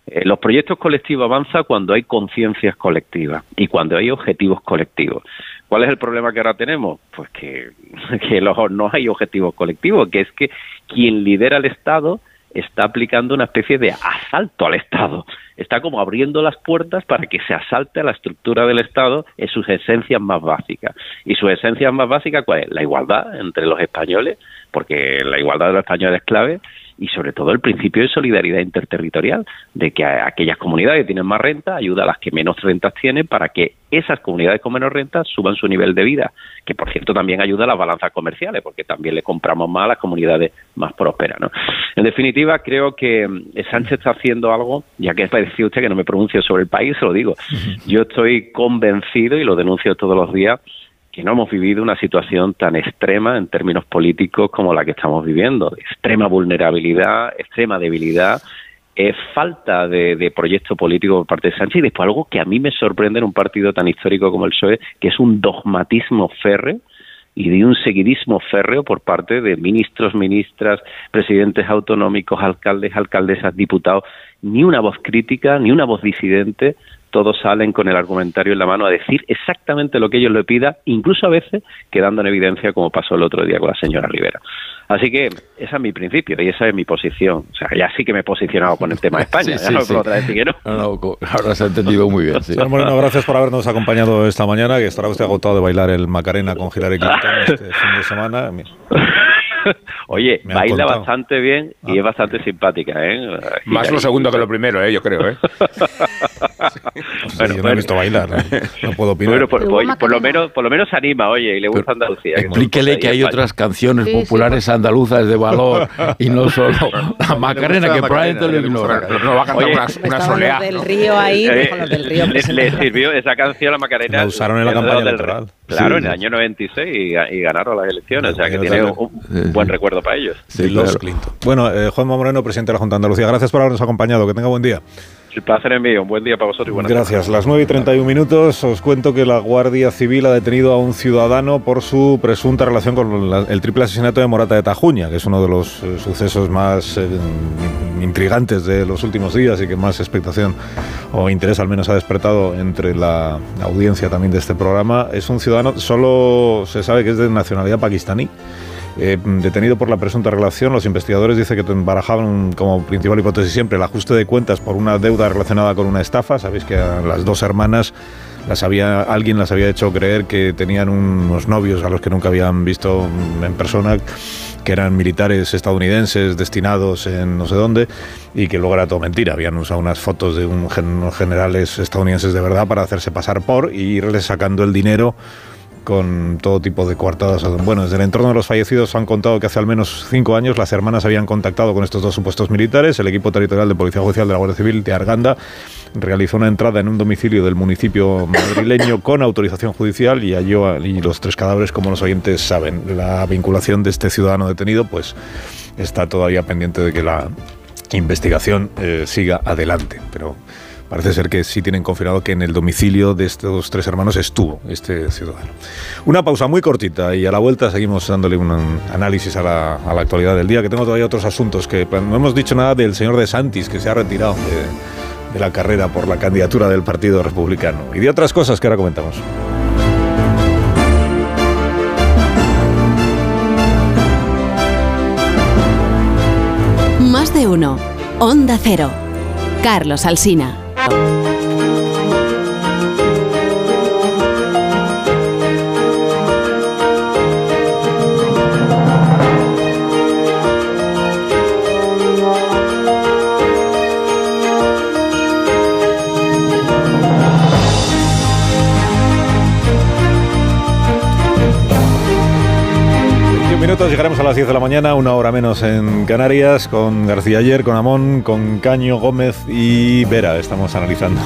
Eh, los proyectos colectivos avanzan cuando hay conciencias colectivas y cuando hay objetivos colectivos. ¿Cuál es el problema que ahora tenemos? Pues que, (laughs) que no hay objetivos colectivos, que es que quien lidera el Estado está aplicando una especie de asalto al Estado. Está como abriendo las puertas para que se asalte a la estructura del Estado en sus esencias más básicas. ¿Y sus esencias más básicas cuál es? La igualdad entre los españoles, porque la igualdad de los españoles es clave, y sobre todo el principio de solidaridad interterritorial, de que aquellas comunidades que tienen más renta ayuda a las que menos rentas tienen para que esas comunidades con menos renta suban su nivel de vida, que por cierto también ayuda a las balanzas comerciales, porque también le compramos más a las comunidades más prósperas. ¿no? En definitiva, creo que mm, Sánchez está haciendo algo, ya que decía usted que no me pronuncio sobre el país, se lo digo. Yo estoy convencido y lo denuncio todos los días que no hemos vivido una situación tan extrema en términos políticos como la que estamos viviendo. Extrema vulnerabilidad, extrema debilidad, es falta de, proyecto político por parte de Sánchez y después algo que a mí me sorprende en un partido tan histórico como el PSOE, que es un dogmatismo férreo y de un seguidismo férreo por parte de ministros, ministras, presidentes autonómicos, alcaldes, alcaldesas, diputados, ni una voz crítica, ni una voz disidente todos salen con el argumentario en la mano a decir exactamente lo que ellos le pidan, incluso a veces quedando en evidencia como pasó el otro día con la señora Rivera. Así que ese es mi principio y esa es mi posición. O sea, ya sí que me he posicionado con el tema de España, ya no puedo otra decir que no. ahora se ha entendido muy bien. Señor Moreno, gracias por habernos acompañado esta mañana, que estará usted agotado de bailar el Macarena con Hilary Clinton este fin de semana. (laughs) Oye, baila bastante bien y es bastante simpática, ¿eh? (laughs) Más lo segundo que lo primero, ¿eh? Yo creo, ¿eh? (laughs) bueno, yo no he visto bailar, ¿eh? no puedo opinar. por, lo menos, por lo menos se anima, oye, y le gusta Andalucía. Explíquele que, hay otras canciones populares andaluzas de valor y no solo la Macarena, que probablemente lo ignora. No va a cantar una, una soleá. del río ahí, eh, del río le, le, sirvió esa canción, la Macarena. La usaron en la campaña electoral. Claro, en el año 96 y, ganaron las elecciones, o sea que tiene un buen recuerdo para ellos. Sí, los Clinton. Bueno, eh, Juan Moreno, presidente de la Junta de Andalucía, gracias por habernos acompañado. Que tenga buen día. El placer es mío. Un buen día para vosotros y buenas Gracias. Las 9 y 31 minutos os cuento que la Guardia Civil ha detenido a un ciudadano por su presunta relación con el triple asesinato de Morata de Tajuña, que es uno de los eh, sucesos más eh, intrigantes de los últimos días y que más expectación o interés al menos ha despertado entre la audiencia también de este programa. Es un ciudadano, solo se sabe que es de nacionalidad pakistaní. Eh, detenido por la presunta relación, los investigadores dicen que barajaban como principal hipótesis siempre el ajuste de cuentas por una deuda relacionada con una estafa. Sabéis que las dos hermanas las había, alguien las había hecho creer que tenían unos novios a los que nunca habían visto en persona que eran militares estadounidenses destinados en no sé dónde y que luego era todo mentira. Habían usado unas fotos de unos generales estadounidenses de verdad para hacerse pasar por y irles sacando el dinero con todo tipo de coartadas. Bueno, desde el entorno de los fallecidos han contado que hace al menos cinco años las hermanas habían contactado con estos dos supuestos militares. El equipo territorial de Policía Judicial de la Guardia Civil de Arganda realizó una entrada en un domicilio del municipio madrileño con autorización judicial y halló allí los tres cadáveres, como los oyentes saben. La vinculación de este ciudadano detenido, pues está todavía pendiente de que la investigación eh, siga adelante. Pero Parece ser que sí tienen confirmado que en el domicilio de estos tres hermanos estuvo este ciudadano. Una pausa muy cortita y a la vuelta seguimos dándole un análisis a la, actualidad del día, que tengo todavía otros asuntos, que no hemos dicho nada del señor de Santis, que se ha retirado de la carrera por la candidatura del Partido Republicano, y de otras cosas que ahora comentamos. de uno. Onda Cero. Carlos Alsina. Minutos, llegaremos a las 10 de la mañana, una hora menos en Canarias, con García Ayer, con Amón, con Caño, Gómez y Vera. Estamos analizando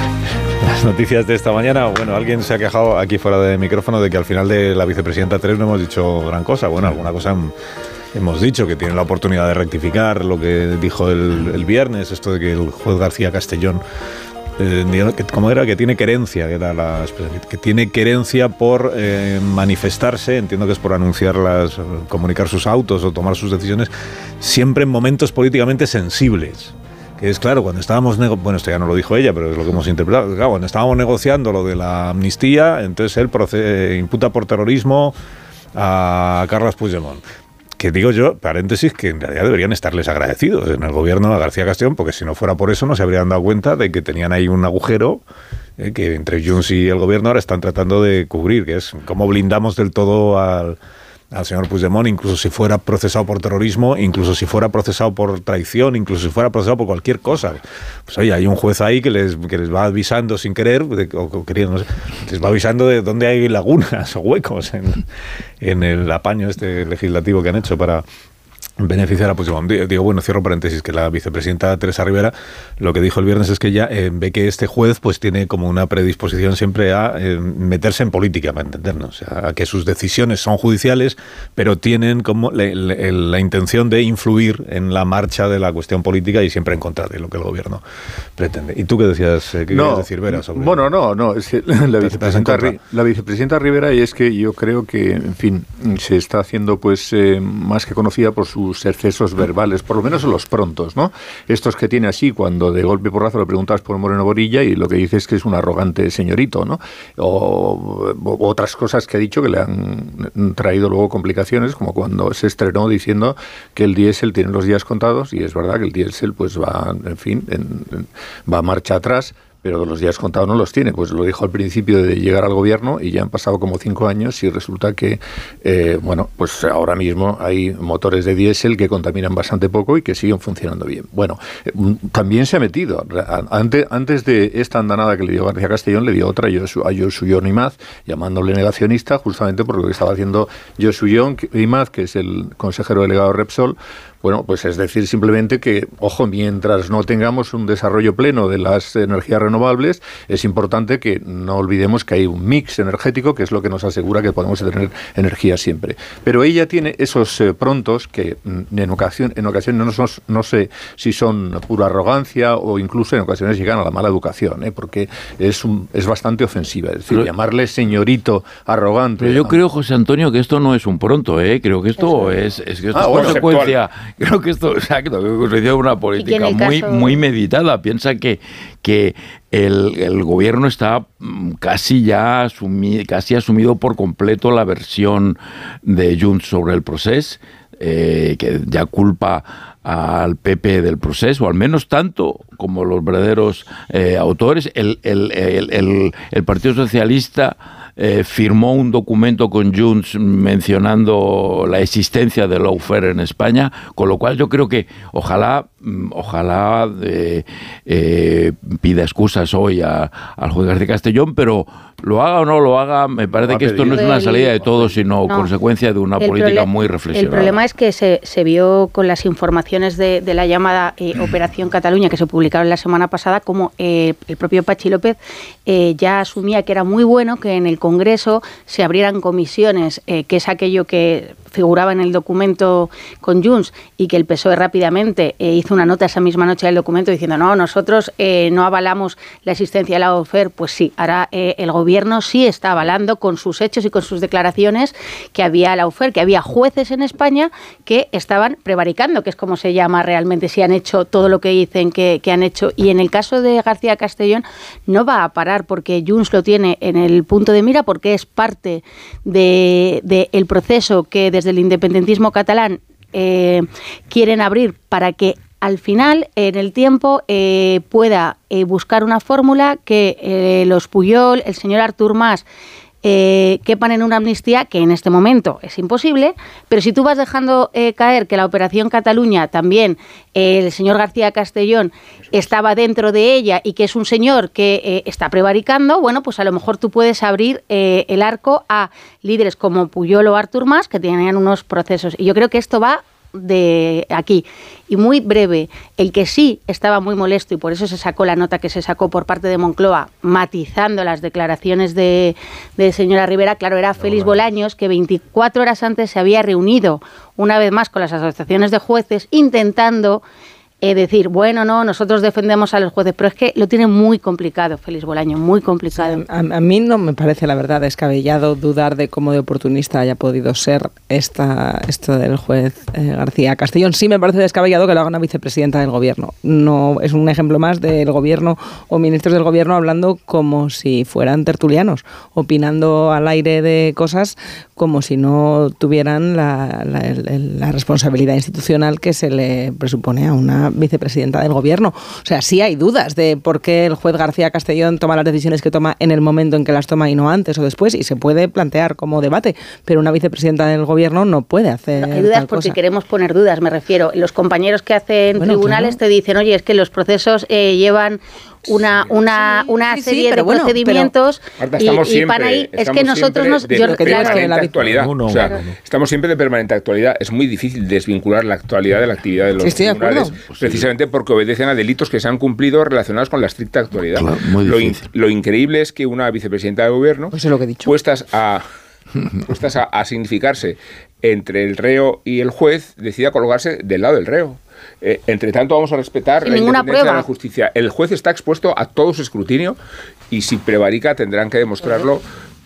(laughs) las noticias de esta mañana. Bueno, alguien se ha quejado aquí fuera de micrófono de que al final de la vicepresidenta 3 no hemos dicho gran cosa. Bueno, alguna cosa hemos dicho, que tiene la oportunidad de rectificar lo que dijo el, el viernes, esto de que el juez García Castellón eh, ¿cómo era? Que tiene querencia, que, era la, que tiene querencia por eh, manifestarse, entiendo que es por anunciarlas, comunicar sus autos o tomar sus decisiones, siempre en momentos políticamente sensibles. Es claro, cuando estábamos, bueno, esto ya no lo dijo ella, pero es lo que hemos interpretado, claro, cuando estábamos negociando lo de la amnistía, entonces él procede, imputa por terrorismo a Carlos Puigdemont que digo yo, paréntesis, que en realidad deberían estarles agradecidos en el gobierno de García Castellón, porque si no fuera por eso no se habrían dado cuenta de que tenían ahí un agujero eh, que entre Junts y el gobierno ahora están tratando de cubrir, que es cómo blindamos del todo al al señor Puigdemont, incluso si fuera procesado por terrorismo, incluso si fuera procesado por traición, incluso si fuera procesado por cualquier cosa. Pues oye, hay un juez ahí que les, que les va avisando sin querer, o, queriendo, les va avisando de dónde hay lagunas o huecos en, en el apaño este legislativo que han hecho para beneficiar a Puigdemont. Digo, bueno, cierro paréntesis, que la vicepresidenta Teresa Rivera lo que dijo el viernes es que ya eh, ve que este juez pues tiene como una predisposición siempre a eh, meterse en política, para entendernos, o sea, a que sus decisiones son judiciales, pero tienen como la, intención de influir en la marcha de la cuestión política y siempre en contra de lo que el gobierno pretende. ¿Y tú qué decías, eh, qué no, decir, Vera? Sobre bueno, no, no, es que la, vicepresidenta, la vicepresidenta Rivera y es que yo creo que, en fin, se está haciendo pues más que conocida por su excesos verbales, por lo menos en los prontos, ¿no? Estos que tiene así cuando de golpe porrazo le preguntas por Moreno Borilla y lo que dice es que es un arrogante señorito, ¿no? O, otras cosas que ha dicho que le han traído luego complicaciones, como cuando se estrenó diciendo que el diésel tiene los días contados y es verdad que el diésel pues va, en fin, va marcha atrás pero los días contados no los tiene. Pues lo dijo al principio de llegar al gobierno y ya han pasado como cinco años y resulta que, eh, bueno, pues ahora mismo hay motores de diésel que contaminan bastante poco y que siguen funcionando bien. Bueno, eh, también se ha metido. Antes, antes de esta andanada que le dio García Castellón, le dio otra a Josu Imaz, llamándole negacionista justamente por lo que estaba haciendo Josu Imaz, que es el consejero delegado de Repsol, bueno, pues es decir simplemente que, ojo, mientras no tengamos un desarrollo pleno de las energías renovables, es importante que no olvidemos que hay un mix energético que es lo que nos asegura que podemos tener energía siempre. Pero ella tiene esos eh, prontos que mm, en ocasión, en ocasiones no, no, sé si son pura arrogancia o incluso en ocasiones llegan a la mala educación, ¿eh? porque es, un, es bastante ofensiva. Es decir, llamarle señorito arrogante. Pero yo creo, José Antonio, que esto no es un pronto, ¿eh? creo que esto es, es, que esto ah, es consecuencia (laughs) creo que esto, exacto, que es una política muy, muy meditada. Piensa que, que el, gobierno está mm, casi ya casi asumido por completo la versión de Junts sobre el proceso, eh, que ya culpa al PP del proceso, o al menos tanto como los verdaderos eh, autores. El, el, el, el Partido Socialista eh, firmó un documento con Junts mencionando la existencia del lawfare en España, con lo cual yo creo que ojalá, ojalá eh, eh, pida excusas hoy al juez García Castellón, pero lo haga o no lo haga, me parece que esto no es una salida de todo, sino consecuencia de una política muy reflexionada. El problema es que se, vio con las informaciones de, la llamada (clears throat) Operación Cataluña que se publicaron la semana pasada, como el propio Pachi López ya asumía que era muy bueno que en el Congreso se abrieran comisiones, eh, que es aquello que figuraba en el documento con Junts y que el PSOE rápidamente eh, una nota esa misma noche del documento diciendo no, nosotros eh, no avalamos la existencia de la OFER, pues sí, ahora eh, el gobierno sí está avalando con sus hechos y con sus declaraciones que había la OFER, que había jueces en España que estaban prevaricando, que es como se llama realmente, si han hecho todo lo que dicen que, han hecho. Y en el caso de García Castellón no va a parar porque Junts lo tiene en el punto de mira porque es parte del de, el proceso que desde el independentismo catalán eh, quieren abrir para que al final, en el tiempo, eh, pueda eh, buscar una fórmula que eh, los Puyol, el señor Artur Mas, eh, quepan en una amnistía que en este momento es imposible, pero si tú vas dejando caer que la operación Cataluña también el señor García Castellón estaba dentro de ella y que es un señor que está prevaricando, bueno, pues a lo mejor tú puedes abrir el arco a líderes como Puyol o Artur Mas que tenían unos procesos. Y yo creo que esto va de aquí. Y muy breve, el que sí estaba muy molesto y por eso se sacó la nota que se sacó por parte de Moncloa, matizando las declaraciones de, de señora Rivera, claro, era Félix Bolaños, que 24 horas antes se había reunido una vez más con las asociaciones de jueces intentando eh, decir, bueno, no, nosotros defendemos a los jueces, pero es que lo tiene muy complicado Félix Bolaño, muy complicado. A, mí no me parece, la verdad, descabellado dudar de cómo de oportunista haya podido ser esta, esto del juez eh, García Castellón. Sí me parece descabellado que lo haga una vicepresidenta del gobierno. No es un ejemplo más del gobierno o ministros del gobierno hablando como si fueran tertulianos, opinando al aire de cosas como si no tuvieran la, la- responsabilidad institucional que se le presupone a una vicepresidenta del gobierno. O sea, sí hay dudas de por qué el juez García Castellón toma las decisiones que toma en el momento en que las toma y no antes o después, y se puede plantear como debate, pero una vicepresidenta del gobierno no puede hacer Hay dudas tal porque cosa. queremos poner dudas, me refiero. Los compañeros que hacen Bueno, tribunales claro. te dicen, oye, es que los procesos eh, llevan una, una, una sí, sí, serie de bueno, procedimientos Marta, y, y siempre, van ahí. Es que nosotros nos... de yo- Lo que digo es claro, que la actualidad. O sea, estamos siempre de permanente actualidad. Es muy difícil desvincular la actualidad de la actividad de los Sí, estoy de tribunales, acuerdo. precisamente porque obedecen a delitos que se han cumplido relacionados con la estricta actualidad. Claro, muy lo, in- difícil. lo increíble es que una vicepresidenta de gobierno, Pues es lo que he dicho. puestas a (laughs) puestas a, a significarse entre el reo y el juez, decida colocarse del lado del reo. Eh, entre tanto, vamos a respetar Sin la de justicia. El juez está expuesto a todo su escrutinio y si prevarica tendrán que demostrarlo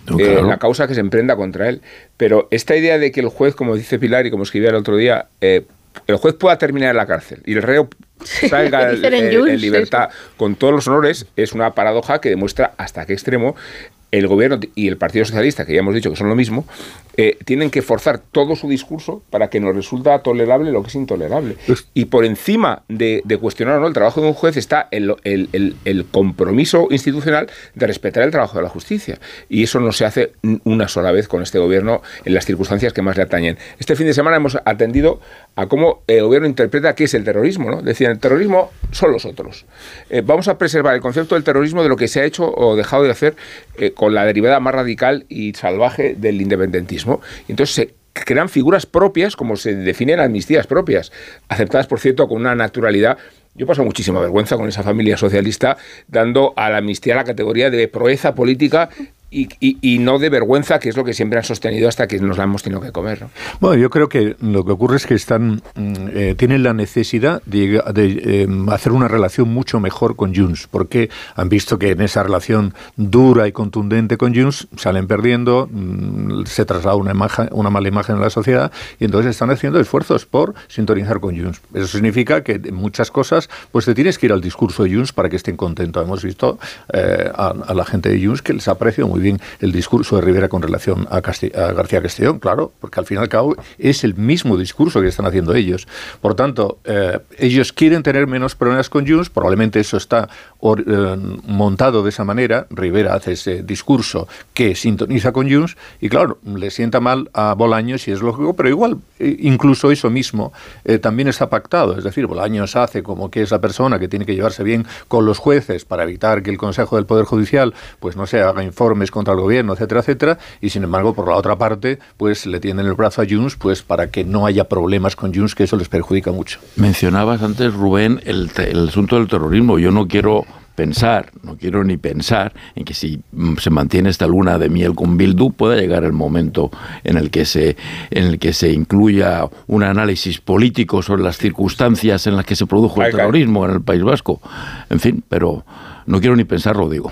No, eh, claro. la causa que se emprenda contra él. Pero esta idea de que el juez, como dice Pilar y como escribía el otro día, eh, el juez pueda terminar en la cárcel y el reo salga (laughs) en libertad con todos los honores, es una paradoja que demuestra hasta qué extremo el gobierno y el Partido Socialista, que ya hemos dicho que son lo mismo, eh, tienen que forzar todo su discurso para que nos resulta tolerable lo que es intolerable. Y por encima de, de cuestionar o no el trabajo de un juez está el, el- el- el compromiso institucional de respetar el trabajo de la justicia. Y eso no se hace una sola vez con este gobierno en las circunstancias que más le atañen. Este fin de semana hemos atendido a cómo el gobierno interpreta qué es el terrorismo. ¿no? Decían, el terrorismo son los otros. Eh, vamos a preservar el concepto del terrorismo de lo que se ha hecho o dejado de hacer eh, con la derivada más radical y salvaje del independentismo. Y entonces se crean figuras propias, como se definen amnistías propias, aceptadas, por cierto, con una naturalidad. Yo paso muchísima vergüenza con esa familia socialista dando a la amnistía la categoría de proeza política y, y- no de vergüenza, que es lo que siempre han sostenido hasta que nos la hemos tenido que comer. ¿no? Bueno, yo creo que lo que ocurre es que están mm, eh, tienen la necesidad de, eh, hacer una relación mucho mejor con Junts, porque han visto que en esa relación dura y contundente con Junts salen perdiendo, mm, se traslada una, imagen, una mala imagen en la sociedad y entonces están haciendo esfuerzos por sintonizar con Junts. Eso significa que en muchas cosas pues te tienes que ir al discurso de Junts para que estén contentos. Hemos visto eh, a, a la gente de Junts que les ha parecido muy bien el discurso de Rivera con relación a, Casti- a García Castellón, claro, porque al fin y al cabo es el mismo discurso que están haciendo ellos. Por tanto, eh, ellos quieren tener menos problemas con Junts, probablemente eso está eh, montado de esa manera, Rivera hace ese discurso que sintoniza con Junts y claro, le sienta mal a Bolaños y es lógico, pero igual eh, incluso eso mismo también está pactado, es decir, Bolaños hace como que es la persona que tiene que llevarse bien con los jueces para evitar que el Consejo del Poder Judicial pues no se haga informes contra el gobierno, etcétera, etcétera, y sin embargo, por la otra parte, pues le tienen el brazo a Junts pues para que no haya problemas con Junts, que eso les perjudica mucho. Mencionabas antes, Rubén, el, el asunto del terrorismo. Yo no quiero pensar, no quiero ni pensar en que si mm, se mantiene esta luna de miel con Bildu pueda llegar el momento en el que se en el que se incluya un análisis político sobre las circunstancias en las que se produjo el terrorismo en el País Vasco. En fin, pero no quiero ni pensarlo, digo.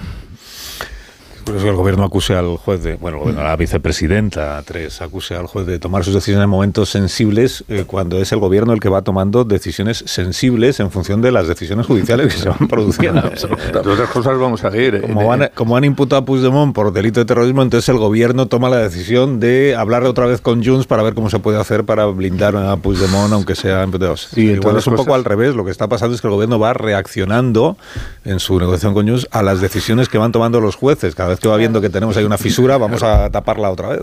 Por eso el gobierno acuse al juez de, bueno, bueno, a la vicepresidenta, tres, acuse al juez de tomar sus decisiones en momentos sensibles eh, cuando es el gobierno el que va tomando decisiones sensibles en función de las decisiones judiciales que se van produciendo. (laughs) otras cosas vamos a ir. Como, van, como han imputado a Puigdemont por delito de terrorismo, entonces el gobierno toma la decisión de hablar otra vez con Junts para ver cómo se puede hacer para blindar a Puigdemont, aunque sea en Sí, Igual es un poco al revés. Lo que está pasando es que el gobierno va reaccionando en su negociación con Junts a las decisiones que van tomando los jueces. Cada vez que va viendo que tenemos ahí una fisura, vamos a taparla otra vez.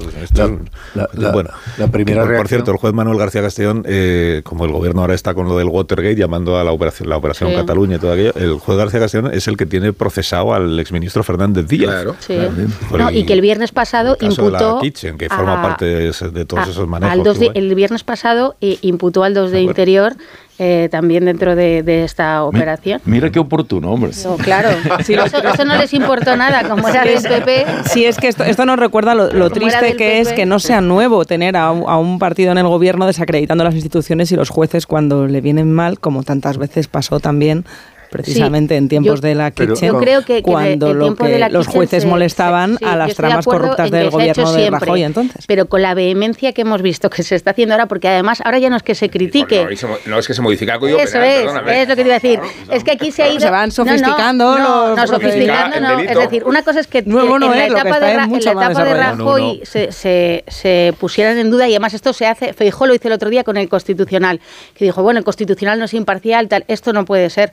la, bueno, la primera por, cierto, el juez Manuel García Castellón, eh, como el gobierno ahora está con lo del Watergate, llamando a la operación, la operación Cataluña y todo aquello, el juez García Castellón es el que tiene procesado al exministro Fernández Díaz. Claro. y que el viernes pasado imputó. Kitchen, que forma parte de, todos esos manejos. Al el viernes pasado eh, imputó al 2 de Interior eh, también dentro de, esta operación. Mira, qué oportuno, hombre. claro, (laughs) eso, no les importó nada, como era del PP. Sí, es que esto, esto nos recuerda lo, triste que es que no sea nuevo tener a un, partido en el gobierno desacreditando las instituciones y los jueces cuando le vienen mal, como tantas veces pasó también precisamente en tiempos de la Kitchen, cuando los jueces molestaban a las tramas corruptas del gobierno de Rajoy entonces. Pero con la vehemencia que hemos visto que se está haciendo ahora, porque además ahora ya no es que se critique. no, es que se modifica el código Eso es, es lo que te iba a decir. es que aquí se ha ido... Se van sofisticando No, no, sofisticando no. Es decir, una cosa es que en, la etapa de, en la etapa de Rajoy se pusieran en duda y además esto se hace, Feijó lo hizo el otro día con el Constitucional, que dijo, bueno, el Constitucional no es imparcial, tal, esto no puede ser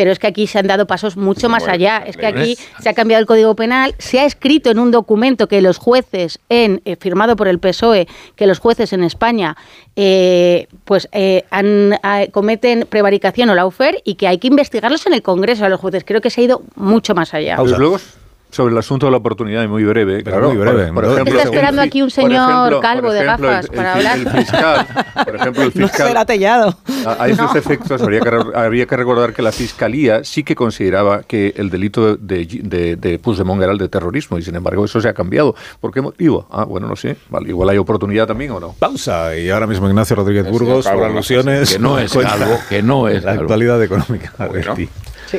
pero es que aquí se han dado pasos mucho más allá. Es que aquí se ha cambiado el Código Penal, se ha escrito en un documento que los jueces, en eh, firmado por el PSOE, que los jueces en España eh, pues eh, cometen prevaricación o laufer y que hay que investigarlos en el Congreso a los jueces. Creo que se ha ido mucho más allá sobre el asunto de la oportunidad y muy breve. Claro, muy breve. Por, ejemplo, está esperando aquí un señor calvo de gafas para hablar. El fiscal, por ejemplo, el (laughs) fiscal. No será tellado. A, esos efectos habría que, habría que recordar que la fiscalía sí que consideraba que el delito de, de, de Puigdemont era el de terrorismo y sin embargo eso se ha cambiado. ¿Por qué motivo? Ah, bueno, no sé. Vale, igual hay oportunidad también o no. Pausa y ahora mismo Ignacio Rodríguez Burgos por alusiones. Que no es (laughs) algo, que no es la actualidad económica. Bueno. Sí.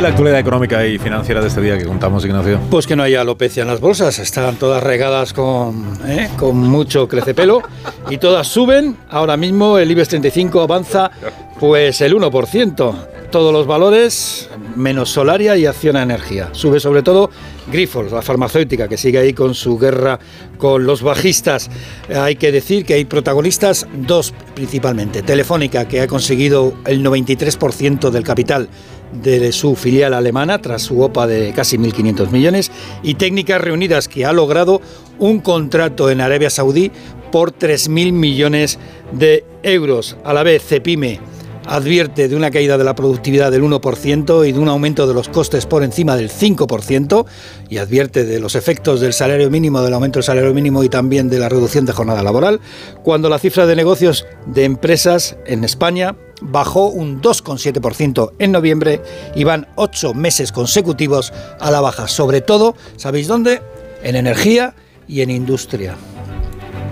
La actualidad económica y financiera de este día que contamos, Ignacio. Pues que no hay alopecia en las bolsas, están todas regadas con, ¿eh? con mucho crecepelo y todas suben. Ahora mismo el IBEX 35 avanza pues el 1%. Todos los valores, menos Solaria y Acciona Energía. Sube sobre todo Grifols, la farmacéutica, que sigue ahí con su guerra con los bajistas. Hay que decir que hay protagonistas, dos principalmente. Telefónica, que ha conseguido el 93% del capital de su filial alemana tras su OPA de casi 1.500 millones y Técnicas Reunidas que ha logrado un contrato en Arabia Saudí por 3.000 millones de euros. A la vez, Cepime advierte de una caída de la productividad del 1% y de un aumento de los costes por encima del 5% y advierte de los efectos del salario mínimo, del aumento del salario mínimo y también de la reducción de jornada laboral, cuando la cifra de negocios de empresas en España bajó un 2,7% en noviembre y van ocho meses consecutivos a la baja, sobre todo, ¿sabéis dónde? En energía y en industria.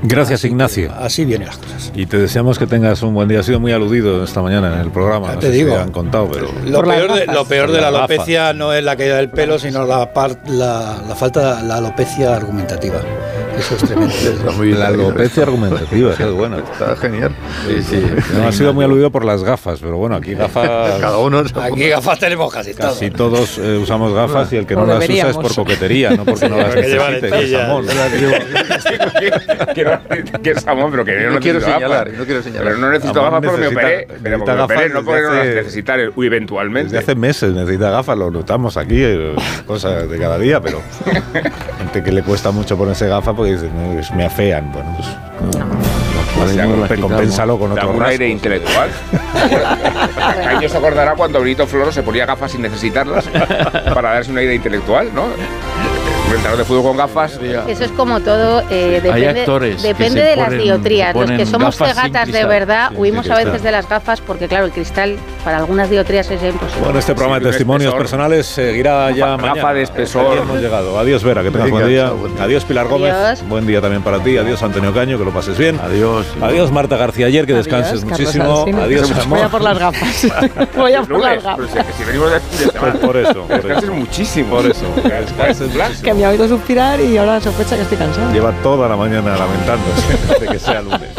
Gracias, Ignacio. Así vienen las cosas. Y te deseamos que tengas un buen día. Ha sido muy aludido esta mañana en el programa. te digo. han contado, pero... Lo peor, de, lo peor de la alopecia no es la caída del pelo, sino la, la, la falta de la alopecia argumentativa. Eso es tremendo. (laughs) la alopecia argumentativa, es bueno. Está genial. Sí, sí. No ha sido muy aludido por las gafas, pero bueno, aquí gafas... (laughs) Cada uno... Aquí gafas tenemos casi todos. Casi todos eh, usamos gafas y el que no las usa es por coquetería, no porque no las necesite. (laughs) quiero Samón, pero que no, no quiero señalar, no quiero señalar. Pero no necesito gafas porque me operé, pero porque me operé, no porque no las necesitar eventualmente. Desde hace meses necesita gafas, lo notamos aquí, eh, cosas de cada día, pero gente que le cuesta mucho ponerse gafas porque dice, me afean. Bueno, pues. Pues compénsalo con otro un aire intelectual. (laughs) Caño se acordará cuando Benito Floro se ponía gafas sin necesitarlas para darse un aire intelectual, ¿no? De fútbol con gafas. Eso es como todo, eh, depende, actores que depende se de las diotrías. Los que somos cegatas de verdad Sí, huimos a veces de las gafas porque, claro, el cristal para algunas diotrías es imposible. Bueno, este programa de testimonios espesor. personales seguirá ya Gafa mañana. de espesor. Hemos llegado. Adiós, Vera, que tengas buen día. chao, buen día. Adiós, Pilar Gómez. Adiós. Buen día también para ti. Adiós, Antonio Caño, que lo pases bien. Adiós. Adiós, Marta García Ayer, que descanses Carlos muchísimo. Alsina. Adiós, Voy amor. a por las gafas. (laughs) Voy a por las gafas. Por, eso, Descanses muchísimo. Por eso. que descanses muchísimo. Ha oído suspirar y ahora sospecha que estoy cansada. Lleva toda la mañana lamentándose de que sea lunes.